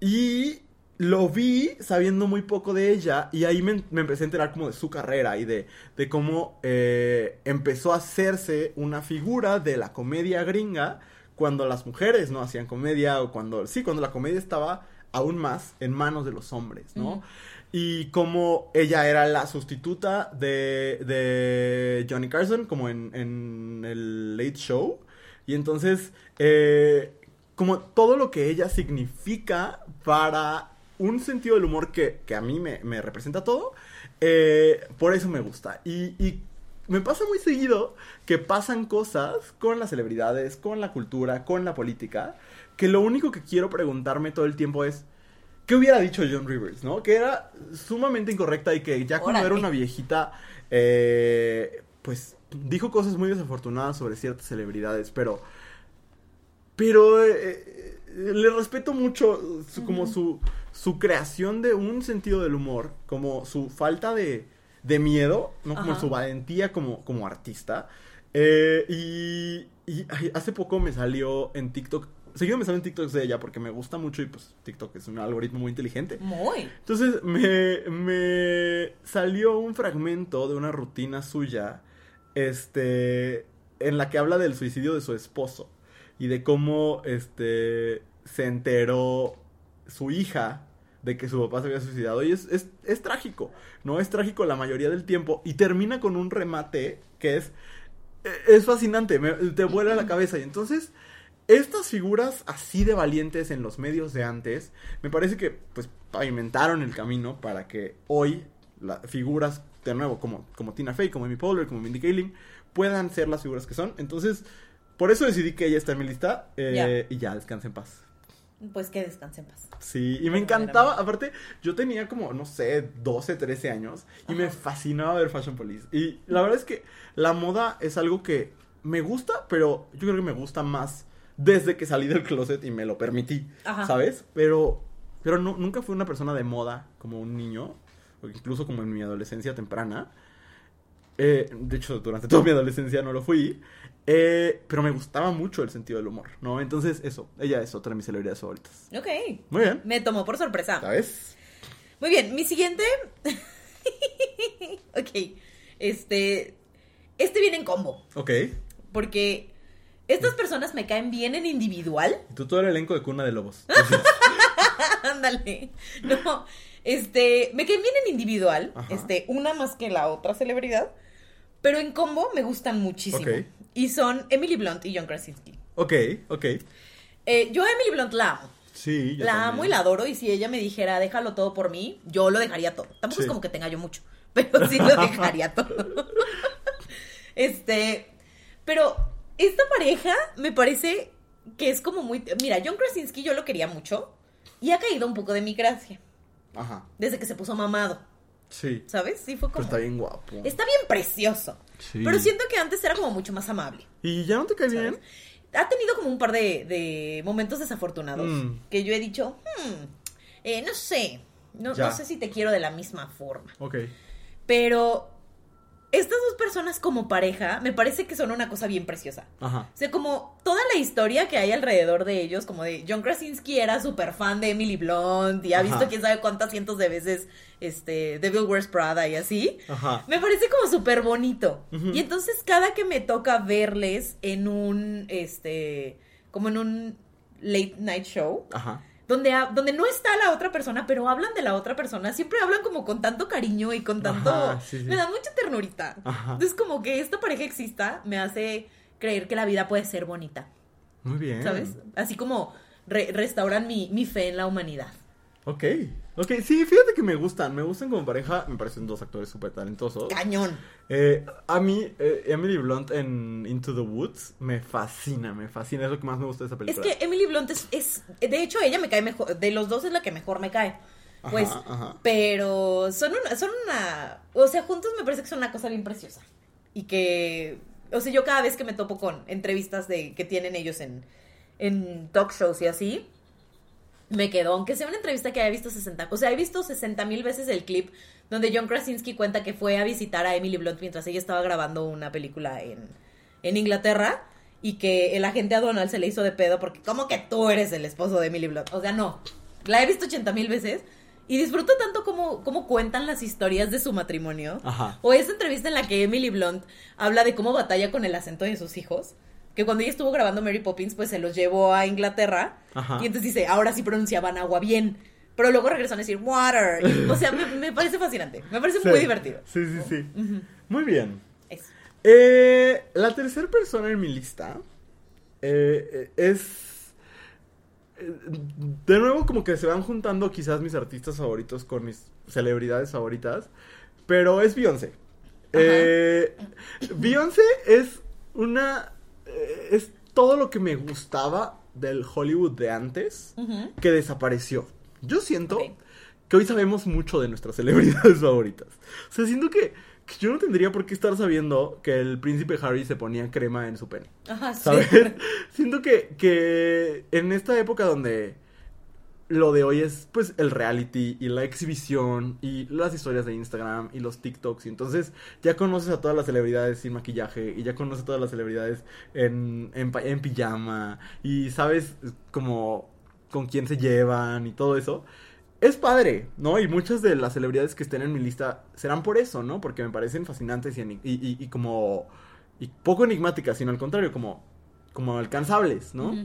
S1: Y lo vi sabiendo muy poco de ella y ahí me, me empecé a enterar como de su carrera y de, de cómo eh, empezó a hacerse una figura de la comedia gringa cuando las mujeres no hacían comedia o cuando, sí, cuando la comedia estaba aún más en manos de los hombres, ¿no? Y como ella era la sustituta de, de Johnny Carson, como en, en el Late Show. Y entonces, eh, como todo lo que ella significa para un sentido del humor que, que a mí me, me representa todo, eh, por eso me gusta. Y, y me pasa muy seguido que pasan cosas con las celebridades, con la cultura, con la política, que lo único que quiero preguntarme todo el tiempo es, ¿qué hubiera dicho John Rivers, no? Que era sumamente incorrecta y que ya cuando
S2: Órale.
S1: era una viejita, eh, pues dijo cosas muy desafortunadas sobre ciertas celebridades, pero... Pero eh, eh, le respeto mucho su- como su, su creación de un sentido del humor, como su falta de, de miedo, ¿no? Como
S2: Ajá.
S1: su valentía como, como artista. Eh, y, y, ay, hace poco me salió en TikTok, seguido me salen TikToks de ella porque me gusta mucho y pues TikTok es un algoritmo muy inteligente.
S2: Muy.
S1: Entonces me, me salió un fragmento de una rutina suya, este, en la que habla del suicidio de su esposo y de cómo, este, se enteró su hija de que su papá se había suicidado y es, es, es trágico, ¿no? Es trágico la mayoría del tiempo y termina con un remate que es, es fascinante, me- te vuela la cabeza y entonces... Estas figuras así de valientes en los medios de antes, me parece que pues pavimentaron el camino para que hoy las figuras de nuevo como, como Tina Fey, como Amy Poehler, como Mindy Kaling puedan ser las figuras que son. Entonces, por eso decidí que ella está en mi lista eh, y ya descanse en paz.
S2: Pues que descanse en paz.
S1: Sí, y me encantaba, aparte, yo tenía como, no sé, 12, 13 años y me fascinaba ver Fashion Police. Y la verdad es que la moda es algo que me gusta, pero yo creo que me gusta más desde que salí del closet y me lo permití,
S2: Ajá.
S1: ¿sabes? Pero, pero no, nunca fui una persona de moda como un niño, o incluso como en mi adolescencia temprana. Eh, de hecho, durante toda mi adolescencia no lo fui. Eh, pero me gustaba mucho el sentido del humor, ¿no? Entonces, eso, ella es otra de mis celebridades favoritas.
S2: Ok.
S1: Muy bien.
S2: Me tomó por sorpresa.
S1: ¿Sabes?
S2: Muy bien, mi siguiente. ok. Este. Este viene en combo.
S1: Ok.
S2: Porque estas personas me caen bien en individual.
S1: Tú todo el elenco de Cuna de Lobos.
S2: Ándale. No. Este. Me caen bien en individual.
S1: Ajá.
S2: Este. Una más que la otra celebridad. Pero en combo me gustan muchísimo. Y son Emily Blunt y John Krasinski.
S1: ok, ok.
S2: Eh, yo a Emily Blunt la amo.
S1: Sí, yo
S2: la
S1: también.
S2: amo y la adoro. Y si ella me dijera, déjalo todo por mí, yo lo dejaría todo. Tampoco
S1: Sí.
S2: es como que tenga yo mucho, pero sí lo dejaría todo. este. Pero esta pareja me parece que es como muy. Mira, John Krasinski yo lo quería mucho y ha caído un poco de mi gracia
S1: Ajá.
S2: desde que se puso mamado,
S1: Sí.
S2: ¿sabes? Sí, fue
S1: Pero
S2: como.
S1: está bien guapo.
S2: Está bien precioso.
S1: Sí.
S2: Pero siento que antes era como mucho más amable.
S1: ¿Y ya no te cae
S2: ¿sabes?
S1: bien?
S2: Ha tenido como un par de, de momentos desafortunados
S1: Mm.
S2: que yo he dicho, hmm, eh, no sé, no, no sé si te quiero de la misma forma.
S1: Ok.
S2: Pero estas dos personas como pareja me parece que son una cosa bien preciosa.
S1: Ajá.
S2: O sea, como toda la historia que hay alrededor de ellos, como de John Krasinski era súper fan de Emily Blunt y ha
S1: Ajá.
S2: visto quién sabe cuántas cientos de veces este Devil Wears Prada y así.
S1: Ajá.
S2: Me parece como súper bonito. Y entonces cada que me toca verles en un, este, como en un late night show,
S1: Ajá.
S2: Donde, donde no está la otra persona, pero hablan de la otra persona, siempre hablan como con tanto cariño y con tanto...
S1: Ajá, sí, sí.
S2: Me da mucha ternurita.
S1: Ajá.
S2: Entonces como que esta pareja exista me hace creer que la vida puede ser bonita,
S1: Muy bien.
S2: ¿sabes? Así como re- restauran mi, mi fe en la humanidad.
S1: Ok. Ok, sí, fíjate que me gustan. Me gustan como pareja. Me parecen dos actores súper talentosos.
S2: Cañón.
S1: Eh, a mí, eh, Emily Blunt en Into the Woods me fascina, me fascina. Es lo que más me gusta de esa
S2: Es
S1: película.
S2: que Emily Blunt es, es- De hecho, ella me cae mejor. De los dos es la que mejor me cae.
S1: Ajá,
S2: Pues.
S1: ajá.
S2: Pero son una, son una. O sea, juntos me parece que son una cosa bien preciosa. Y que. O sea, yo cada vez que me topo con entrevistas de que tienen ellos en, en talk shows y así. Me quedo, aunque sea una entrevista que haya visto 60, o sea, he visto 60 mil veces el clip donde John Krasinski cuenta que fue a visitar a Emily Blunt mientras ella estaba grabando una película en, en Inglaterra y que el agente a Donald se le hizo de pedo porque, ¿cómo que tú eres el esposo de Emily Blunt? O sea, no. La he visto 80 mil veces. Y disfruto tanto como, como cuentan las historias de su matrimonio.
S1: Ajá.
S2: O esa entrevista en la que Emily Blunt habla de cómo batalla con el acento de sus hijos. Que cuando ella estuvo grabando Mary Poppins, pues se los llevó a Inglaterra.
S1: Ajá.
S2: Y entonces dice, ahora sí pronunciaban agua bien. Pero luego regresan a decir water. Y, o sea, me, me parece fascinante. Me parece
S1: Sí.
S2: muy divertido.
S1: Sí, sí, sí. Muy bien.
S2: Eso.
S1: Eh, la tercera persona en mi lista eh, eh, es... De nuevo como que se van juntando quizás mis artistas favoritos con mis celebridades favoritas, pero es Beyoncé. Eh, Beyoncé es una... eh, es todo lo que me gustaba del Hollywood de antes que desapareció. Yo siento que hoy sabemos mucho de nuestras celebridades favoritas. O sea, siento que, que yo no tendría por qué estar sabiendo que el príncipe Harry se ponía crema en su pene.
S2: Ajá, sí.
S1: Siento que, que en esta época donde lo de hoy es pues el reality y la exhibición y las historias de Instagram y los TikToks y entonces ya conoces a todas las celebridades sin maquillaje y ya conoces a todas las celebridades en, en, pijama y sabes como con quién se llevan y todo eso. Es padre, ¿no? Y muchas de las celebridades que estén en mi lista serán por eso, ¿no? Porque me parecen fascinantes y, eni- y, y- y como... Y poco enigmáticas, sino al contrario, como, como alcanzables, ¿no?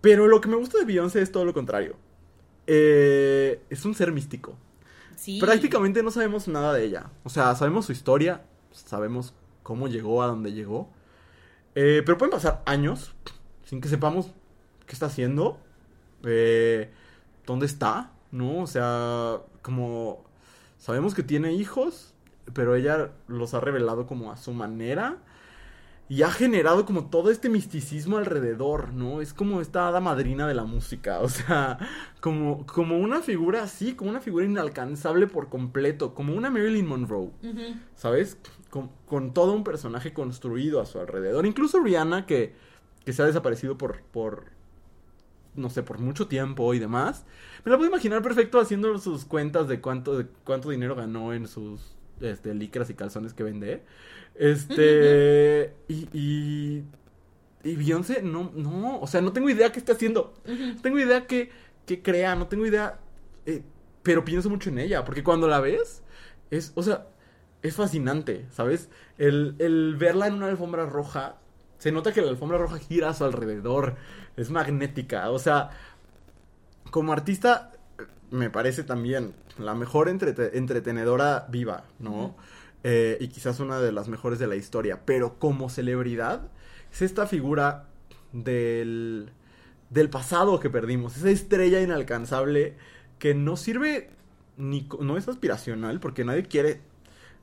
S1: Pero lo que me gusta de Beyoncé es todo lo contrario. Eh, es un ser místico.
S2: Sí.
S1: Prácticamente no sabemos nada de ella. O sea, sabemos su historia, sabemos cómo llegó a donde llegó. Eh, pero pueden pasar años sin que sepamos qué está haciendo, eh, dónde está, ¿no? O sea, como sabemos que tiene hijos, pero ella los ha revelado como a su manera. Y ha generado como todo este misticismo alrededor, ¿no? Es como esta hada madrina de la música, o sea, como, como una figura así, como una figura inalcanzable por completo, como una Marilyn Monroe. ¿sabes? Con, con todo un personaje construido a su alrededor. Incluso Rihanna, que, que se ha desaparecido por, por, no sé, por mucho tiempo y demás. Me la puedo imaginar perfecto haciendo sus cuentas de cuánto, de cuánto dinero ganó en sus este, licras y calzones que vende. Este. y, y. Y Beyoncé, no, no. O sea, no tengo idea qué está haciendo. No tengo idea qué, qué crea, no tengo idea. eh, pero pienso mucho en ella. Porque cuando la ves, es, o sea, es fascinante, ¿sabes? El, el verla en una alfombra roja. Se nota que la alfombra roja gira a su alrededor. Es magnética. O sea, como artista, me parece también la mejor entrete- entretenedora viva, ¿no? Eh, y quizás una de las mejores de la historia. Pero como celebridad, es esta figura del, del pasado que perdimos. Esa estrella inalcanzable que no sirve ni... No es aspiracional porque nadie quiere...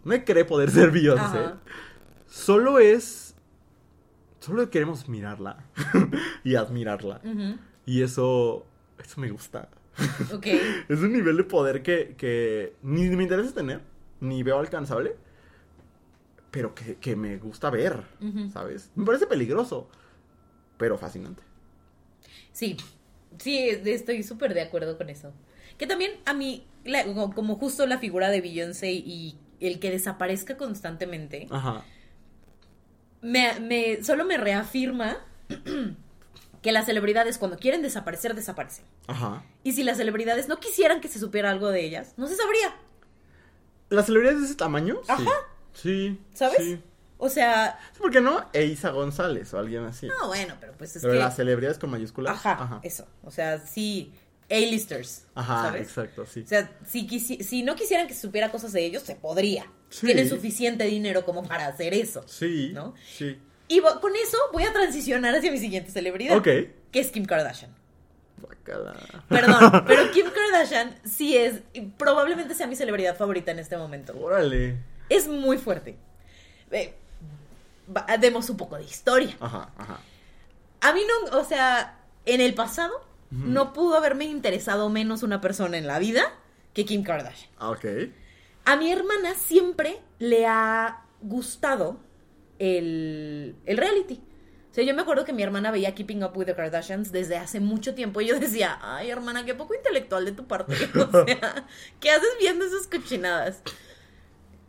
S1: Nadie quiere poder ser Beyoncé.
S2: Ajá.
S1: Solo es... Solo queremos mirarla y admirarla. Y eso... Eso me gusta.
S2: Ok.
S1: Es un nivel de poder que, que ni me interesa tener, ni veo alcanzable, pero que, que me gusta ver. ¿sabes? Me parece peligroso, pero fascinante.
S2: Sí, sí, estoy súper de acuerdo con eso. Que también a mí, la- como- como justo la figura de Beyoncé y el que desaparezca constantemente,
S1: Ajá.
S2: me, me- solo me reafirma que las celebridades cuando quieren desaparecer, desaparecen.
S1: Ajá.
S2: Y si las celebridades no quisieran que se supiera algo de ellas, no se sabría,
S1: ¿Las celebridades de ese tamaño? Sí.
S2: Ajá.
S1: Sí.
S2: ¿sabes?
S1: Sí.
S2: O sea,
S1: ¿Por qué no? Eiza González o alguien así.
S2: no, bueno, pero pues es
S1: pero
S2: que...
S1: las celebridades con mayúsculas.
S2: Ajá,
S1: Ajá.
S2: eso. O sea, sí, A-listers,
S1: Ajá,
S2: ¿sabes?
S1: exacto, sí.
S2: O sea, si, quisi- si no quisieran que se supiera cosas de ellos, se podría.
S1: Sí.
S2: Tienen suficiente dinero como para hacer eso.
S1: Sí.
S2: ¿no?
S1: Sí.
S2: Y con eso voy a transicionar hacia mi siguiente celebridad.
S1: Ok.
S2: Que es Kim Kardashian.
S1: Guácala.
S2: Perdón, pero Kim Kardashian sí es, probablemente sea mi celebridad favorita en este momento.
S1: Órale.
S2: Es muy fuerte. Eh, va- demos un poco de historia.
S1: Ajá, ajá.
S2: A mí no, o sea, en el pasado no pudo haberme interesado menos una persona en la vida que Kim Kardashian.
S1: Ah, Ok.
S2: A mi hermana siempre le ha gustado el, el reality. O sea, yo me acuerdo que mi hermana veía Keeping Up with the Kardashians desde hace mucho tiempo y yo decía, ay hermana, qué poco intelectual de tu parte. O sea, ¿qué haces viendo esas cochinadas?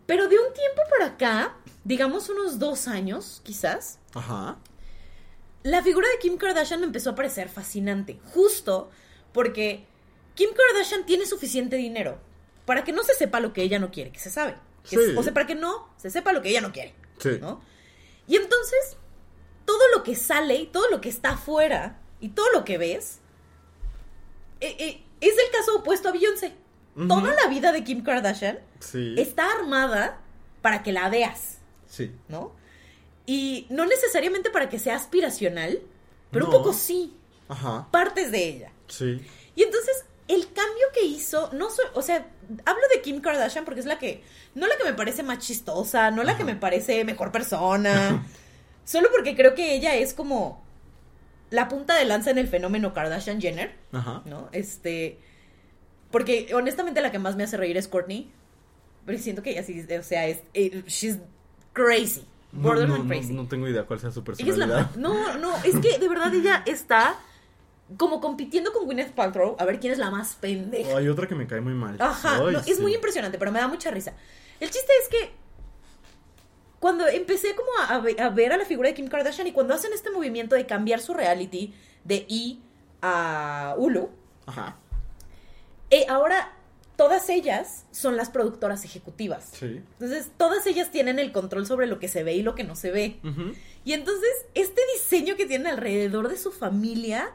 S2: Pero de un tiempo para acá, digamos unos dos años, quizás,
S1: Ajá.
S2: la figura de Kim Kardashian me empezó a parecer fascinante, justo porque Kim Kardashian tiene suficiente dinero para que no se sepa lo que ella no quiere que se sabe. Que
S1: Sí.
S2: es- o sea, para que no se sepa lo que ella no quiere.
S1: Sí.
S2: ¿no? Y entonces, todo lo que sale y todo lo que está afuera y todo lo que ves eh, eh, es el caso opuesto a Beyoncé. Toda la vida de Kim Kardashian
S1: Sí.
S2: está armada para que la veas,
S1: Sí.
S2: ¿no? Y no necesariamente para que sea aspiracional, pero
S1: No.
S2: un poco sí,
S1: Ajá.
S2: partes de ella.
S1: Sí.
S2: Y entonces, el cambio que hizo, no so- o sea, hablo de Kim Kardashian porque es la que, no la que me parece más chistosa, no la que me parece mejor persona, solo porque creo que ella es como la punta de lanza en el fenómeno Kardashian Jenner,
S1: Ajá.
S2: ¿no? Este, porque honestamente la que más me hace reír es Courtney, pero siento que ella sí, o sea, es, eh, she's crazy, borderline
S1: no, no,
S2: crazy.
S1: no tengo idea cuál sea su
S2: Ella es la
S1: personalidad.
S2: No, no, es que de verdad ella está como compitiendo con Gwyneth Paltrow a ver quién es la más pendeja.
S1: Hay otra que me cae muy mal.
S2: Ajá,
S1: Ay,
S2: no, es muy impresionante, pero me da mucha risa. El chiste es que cuando empecé como a, a ve- a ver a la figura de Kim Kardashian y cuando hacen este movimiento de cambiar su reality de E a Hulu,
S1: Ajá.
S2: eh, ahora todas ellas son las productoras ejecutivas.
S1: Sí.
S2: Entonces, todas ellas tienen el control sobre lo que se ve y lo que no se ve. Y entonces, este diseño que tienen alrededor de su familia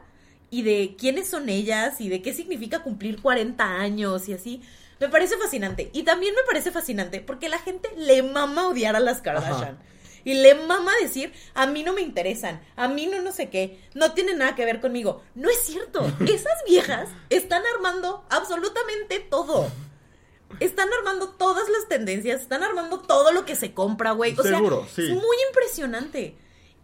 S2: y de quiénes son ellas y de qué significa cumplir 40 años y así, me parece fascinante. Y también me parece fascinante porque la gente le mama odiar a las Kardashian.
S1: Ajá.
S2: Y le mama decir, a mí no me interesan, a mí no no sé qué, no tienen nada que ver conmigo. No es cierto. Esas viejas están armando absolutamente todo. Están armando todas las tendencias, están armando todo lo que se compra, güey. O
S1: Seguro,
S2: sea,
S1: sí.
S2: es muy impresionante.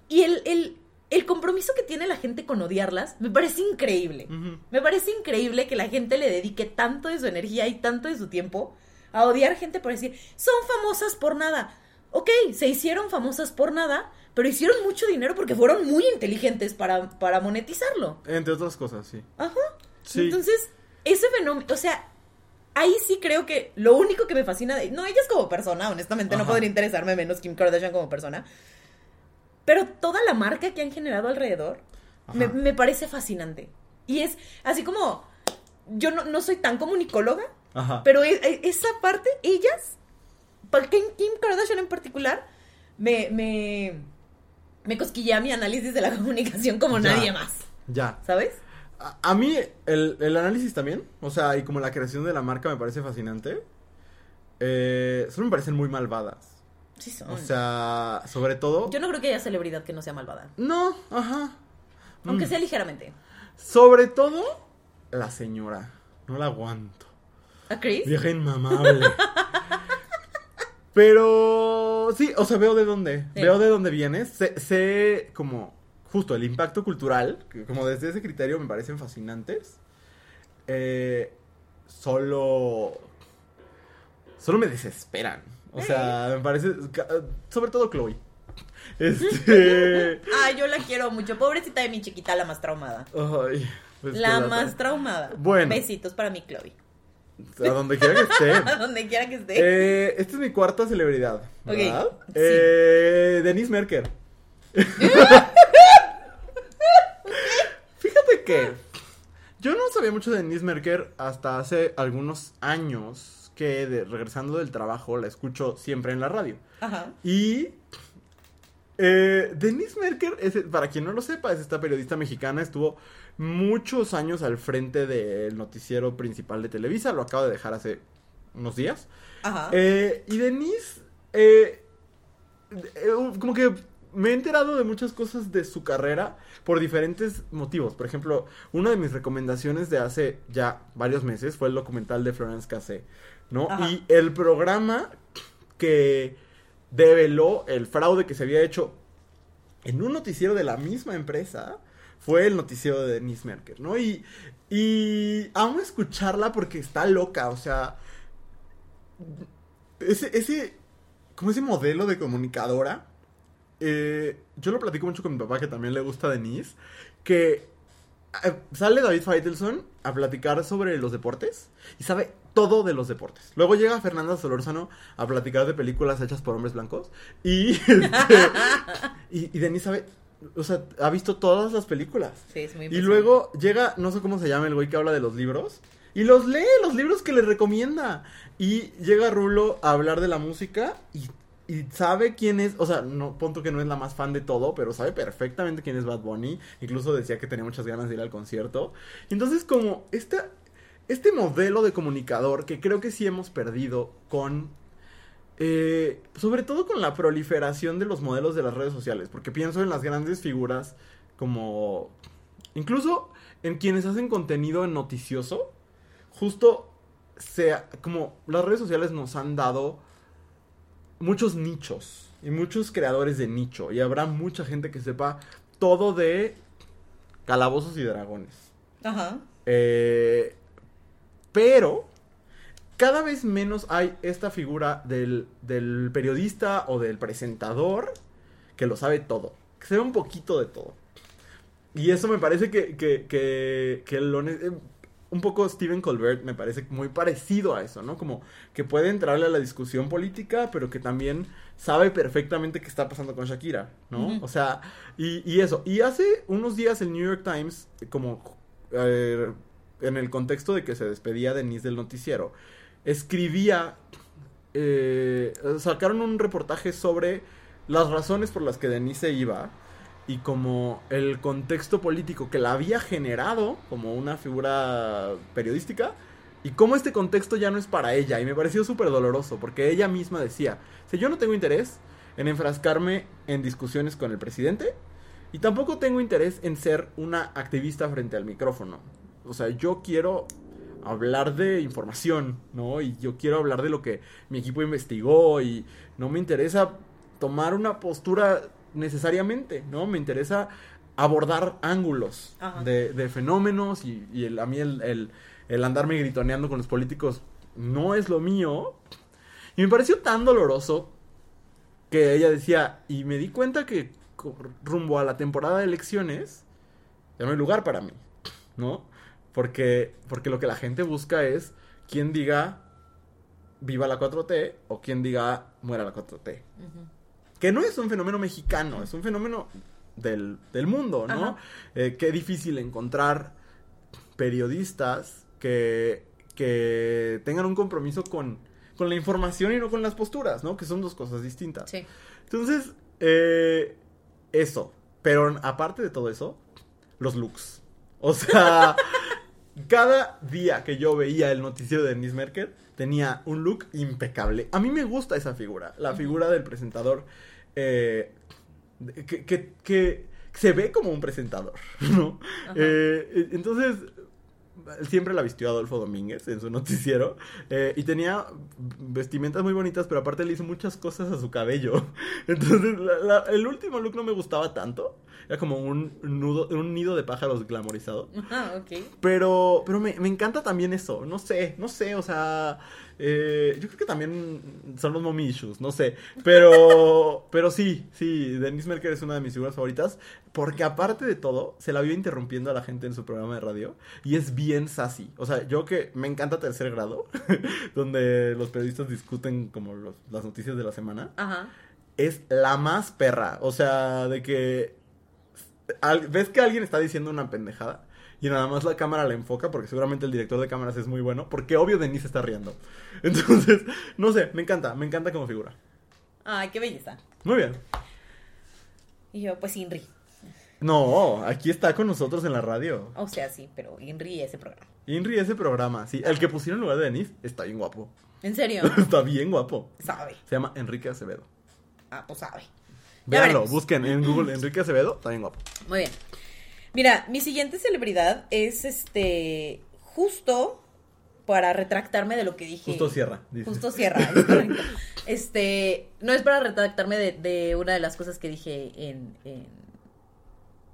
S2: Y el, el, el compromiso que tiene la gente con odiarlas me parece increíble. Me parece increíble que la gente le dedique tanto de su energía y tanto de su tiempo a odiar gente por decir, son famosas por nada. Ok, se hicieron famosas por nada, pero hicieron mucho dinero porque fueron muy inteligentes para, para monetizarlo.
S1: Entre otras cosas, sí.
S2: Ajá.
S1: Sí.
S2: Entonces, ese fenómeno, o sea, ahí sí creo que lo único que me fascina de... No, ella es como persona, honestamente, no podría interesarme menos Kim Kardashian como persona. Pero toda la marca que han generado alrededor me, me parece fascinante. Y es así como... Yo no, no soy tan comunicóloga,
S1: Ajá.
S2: pero e- e- esa parte, ellas, Kim Kim Kardashian en particular, me, me, me cosquillea mi análisis de la comunicación como
S1: Ya.
S2: nadie más,
S1: Ya.
S2: ¿sabes?
S1: A, a mí el, el análisis también, o sea, y como la creación de la marca me parece fascinante. Eh, solo me parecen muy malvadas.
S2: Sí son.
S1: O sea, sobre todo...
S2: Yo no creo que haya celebridad que no sea malvada.
S1: No, ajá.
S2: Aunque
S1: Mm.
S2: sea ligeramente.
S1: Sobre todo, la señora. No la aguanto.
S2: ¿A Chris?
S1: Vieja inmamable. Pero sí, o sea, veo de dónde.
S2: Sí.
S1: Veo de dónde viene. Sé, sé como justo el impacto cultural, que como desde ese criterio me parecen fascinantes. Eh, solo. Solo me desesperan. O sea, me parece. Sobre todo Chloe. Este.
S2: Ay, yo la quiero mucho. Pobrecita de mi chiquita, la más traumada.
S1: Ay, pues,
S2: La más traumada.
S1: Bueno.
S2: Besitos para mi Chloe.
S1: A donde quiera que esté.
S2: A donde quiera que esté.
S1: Eh, esta es mi cuarta celebridad. ¿verdad?
S2: Sí.
S1: Eh, Denise Merker. Fíjate que yo no sabía mucho de Denise Merker hasta hace algunos años que de- regresando del trabajo la escucho siempre en la radio.
S2: Ajá.
S1: Y eh, Denise Merker, es- para quien no lo sepa, es esta periodista mexicana, estuvo muchos años al frente del noticiero principal de Televisa, lo acaba de dejar hace unos días.
S2: Ajá.
S1: Eh, y Denise, eh, como que me he enterado de muchas cosas de su carrera por diferentes motivos. Por ejemplo, una de mis recomendaciones de hace ya varios meses fue el documental de Florence Cassé, ¿no?
S2: Ajá.
S1: Y el programa que develó el fraude que se había hecho en un noticiero de la misma empresa fue el noticiero de Denise Merker, ¿no? Y, y amo escucharla porque está loca, o sea, ese, ese, como ese modelo de comunicadora, eh, yo lo platico mucho con mi papá que también le gusta Denise, que eh, sale David Faitelson a platicar sobre los deportes y sabe todo de los deportes. Luego llega Fernanda Solórzano a platicar de películas hechas por hombres blancos y, este, y, y Denise sabe, o sea, ha visto todas las películas.
S2: Sí, es muy
S1: Y luego llega, no sé cómo se llama el güey que habla de los libros. Y los lee, los libros que le recomienda. Y llega Rulo a hablar de la música y, y sabe quién es, o sea, no, punto que no es la más fan de todo, pero sabe perfectamente quién es Bad Bunny. Incluso decía que tenía muchas ganas de ir al concierto. Y entonces como esta, este modelo de comunicador que creo que sí hemos perdido con eh, sobre todo con la proliferación de los modelos de las redes sociales, porque pienso en las grandes figuras como incluso en quienes hacen contenido noticioso, justo sea como las redes sociales nos han dado muchos nichos y muchos creadores de nicho y habrá mucha gente que sepa todo de calabozos y dragones.
S2: Ajá.
S1: Eh, pero cada vez menos hay esta figura del, del, periodista o del presentador que lo sabe todo, que sabe un poquito de todo. Y eso me parece que, que, que, que lo, eh, un poco Stephen Colbert me parece muy parecido a eso, ¿no? Como que puede entrarle a la discusión política, pero que también sabe perfectamente qué está pasando con Shakira, ¿no? Uh -huh. O sea, y, y, eso. Y hace unos días el New York Times, como eh, en el contexto de que se despedía Denise del noticiero, escribía, eh, sacaron un reportaje sobre las razones por las que Denise se iba y como el contexto político que la había generado como una figura periodística y cómo este contexto ya no es para ella y me pareció súper doloroso porque ella misma decía, si yo no tengo interés en enfrascarme en discusiones con el presidente y tampoco tengo interés en ser una activista frente al micrófono. O sea, yo quiero hablar de información, ¿no? Y yo quiero hablar de lo que mi equipo investigó y no me interesa tomar una postura necesariamente, ¿no? Me interesa abordar ángulos de, de, fenómenos y, y el, a mí el, el, el, andarme gritoneando con los políticos no es lo mío. Y me pareció tan doloroso que ella decía, y me di cuenta que rumbo a la temporada de elecciones, ya no hay lugar para mí, ¿no? Porque, porque lo que la gente busca es quien diga viva la 4T o quien diga muera la 4T. Uh -huh. Que no es un fenómeno mexicano, es un fenómeno del, del mundo, ¿no? Eh, qué difícil encontrar periodistas que, que tengan un compromiso con, con la información y no con las posturas, ¿no? Que son dos cosas distintas.
S2: Sí.
S1: Entonces, eh, eso. Pero aparte de todo eso, los looks. O sea, cada día que yo veía el noticiero de Denise Merkel, tenía un look impecable. A mí me gusta esa figura, la figura del presentador eh, que, que, que, se ve como un presentador, ¿no? Eh, entonces, siempre la vistió Adolfo Domínguez en su noticiero eh, y tenía vestimentas muy bonitas, pero aparte le hizo muchas cosas a su cabello. Entonces, la, la, el último look no me gustaba tanto. Era como un nudo, un nido de pájaros glamorizado.
S2: Ah, ok.
S1: Pero, pero me, me encanta también eso. No sé, no sé, o sea. Eh, yo creo que también son los mommy issues, no sé. Pero, pero sí, sí, Denise Merker es una de mis figuras favoritas. Porque aparte de todo, se la vio interrumpiendo a la gente en su programa de radio. Y es bien sassy. O sea, yo que me encanta tercer grado, donde los periodistas discuten como los, las noticias de la semana.
S2: Ajá.
S1: Es la más perra. O sea, de que ves que alguien está diciendo una pendejada y nada más la cámara la enfoca porque seguramente el director de cámaras es muy bueno porque obvio Denise está riendo. Entonces, no sé, me encanta, me encanta como figura.
S2: Ay, qué belleza.
S1: Muy bien.
S2: Y yo, pues Inri.
S1: No, aquí está con nosotros en la radio.
S2: O sea, sí, pero Inri ese programa.
S1: Inri ese programa, sí. El que pusieron en lugar de Denise está bien guapo.
S2: ¿En serio?
S1: está bien guapo.
S2: Sabe.
S1: Se llama Enrique Acevedo.
S2: Ah, pues sabe.
S1: Véanlo, busquen en Google Enrique Acevedo, está bien guapo.
S2: Muy bien. Mira, mi siguiente celebridad es este. Justo para retractarme de lo que dije.
S1: Justo cierra.
S2: Dice. Justo cierra, Este. No es para retractarme de, de, una de las cosas que dije en, en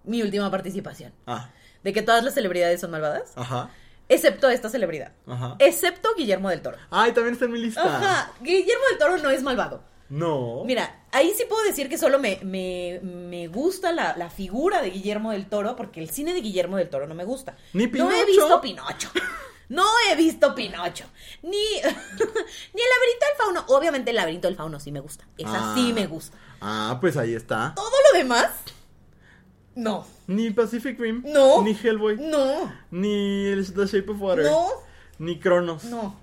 S2: mi última participación.
S1: Ah.
S2: De que todas las celebridades son malvadas.
S1: Ajá.
S2: Excepto esta celebridad.
S1: Ajá.
S2: Excepto Guillermo del Toro.
S1: Ay, también está en mi lista.
S2: Ajá. Guillermo del Toro no es malvado.
S1: No.
S2: Mira, ahí sí puedo decir que solo me, me, me gusta la, la, figura de Guillermo del Toro, porque el cine de Guillermo del Toro no me gusta.
S1: Ni Pinocho.
S2: No he visto Pinocho. No he visto Pinocho. Ni, ni el laberinto del fauno. Obviamente el laberinto del fauno sí me gusta. Esa ah, sí me gusta.
S1: Ah, pues ahí está.
S2: Todo lo demás, no.
S1: Ni Pacific Rim.
S2: No.
S1: Ni Hellboy.
S2: No.
S1: Ni The Shape of Water.
S2: No.
S1: Ni Cronos.
S2: No,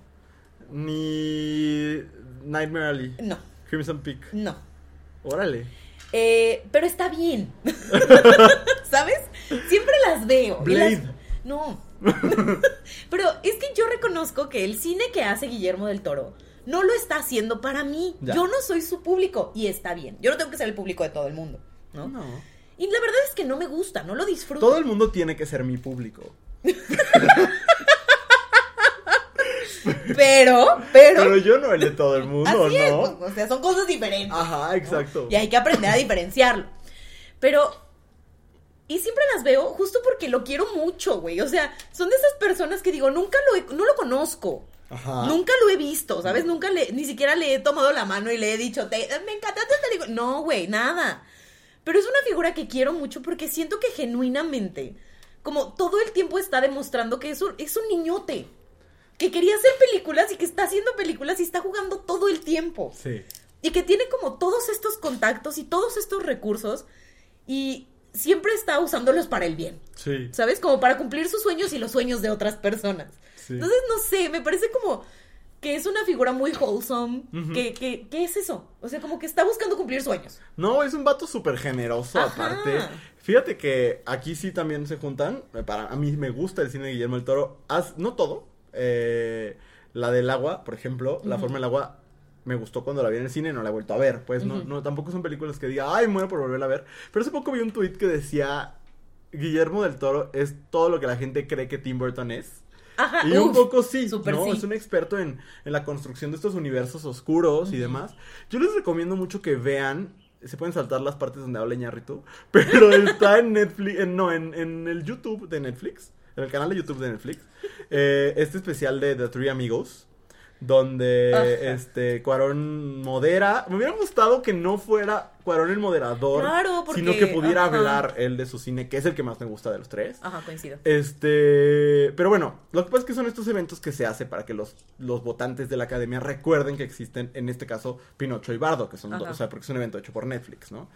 S1: Ni Nightmare Alley.
S2: no,
S1: Crimson Peak.
S2: no.
S1: Órale.
S2: Eh, pero está bien. ¿Sabes? Siempre las veo. las-
S1: Blade.
S2: No. pero es que yo reconozco que el cine que hace Guillermo del Toro no lo está haciendo para mí.
S1: Ya.
S2: Yo no soy su público y está bien. Yo no tengo que ser el público de todo el mundo, ¿no?
S1: No.
S2: Y la verdad es que no me gusta, no lo disfruto.
S1: Todo el mundo tiene que ser mi público.
S2: Pero, pero,
S1: Pero yo no el de todo el mundo,
S2: así es,
S1: ¿no?
S2: pues, o sea, son cosas diferentes.
S1: Ajá, exacto.
S2: Y hay que aprender a diferenciarlo. Pero. Y siempre las veo justo porque lo quiero mucho, güey. O sea, son de esas personas que digo, nunca lo he- no lo conozco.
S1: Ajá.
S2: Nunca lo he visto, ¿sabes? Nunca le, ni siquiera le he tomado la mano y le he dicho, "Te- me encanta esta película". No, güey, nada. Pero es una figura que quiero mucho porque siento que genuinamente, como todo el tiempo está demostrando que es un, es un niñote. Que quería hacer películas y que está haciendo películas y está jugando todo el tiempo.
S1: Sí.
S2: Y que tiene como todos estos contactos y todos estos recursos y siempre está usándolos para el bien.
S1: Sí.
S2: ¿Sabes? Como para cumplir sus sueños y los sueños de otras personas.
S1: Sí.
S2: Entonces, no sé, me parece como que es una figura muy wholesome. Que, que, ¿Qué es eso? O sea, como que está buscando cumplir sueños.
S1: No, es un vato súper generoso
S2: Ajá.
S1: aparte. Fíjate que aquí sí también se juntan. Para a mí me gusta el cine de Guillermo del Toro. No todo. Eh, la del agua, por ejemplo, La forma del agua me gustó cuando la vi en el cine, no la he vuelto a ver. Pues no, no, tampoco son películas que diga, ay, muero por volverla a ver. Pero hace poco vi un tweet que decía, Guillermo del Toro es todo lo que la gente cree que Tim Burton es.
S2: Ajá.
S1: Y un poco sí,
S2: súper
S1: ¿no?
S2: sí.
S1: Es un experto en, en la construcción de estos universos oscuros y demás. Yo les recomiendo mucho que vean, se pueden saltar las partes donde habla Iñárritu, pero está en Netflix, en- no, en, en el YouTube de Netflix, en el canal de YouTube de Netflix, eh, este especial de The Three Amigos, donde
S2: Ajá.
S1: este Cuarón modera. Me hubiera gustado que no fuera Cuarón el moderador,
S2: Claro, porque-
S1: sino que pudiera
S2: ajá.
S1: hablar él de su cine, que es el que más me gusta de los tres.
S2: Ajá, coincido.
S1: Este, pero bueno, lo que pasa es que son estos eventos que se hace para que los, los votantes de la academia recuerden que existen, en este caso, Pinocho y Bardo, que son, dos,
S2: Ajá.
S1: o sea, porque es un evento hecho por Netflix, ¿no?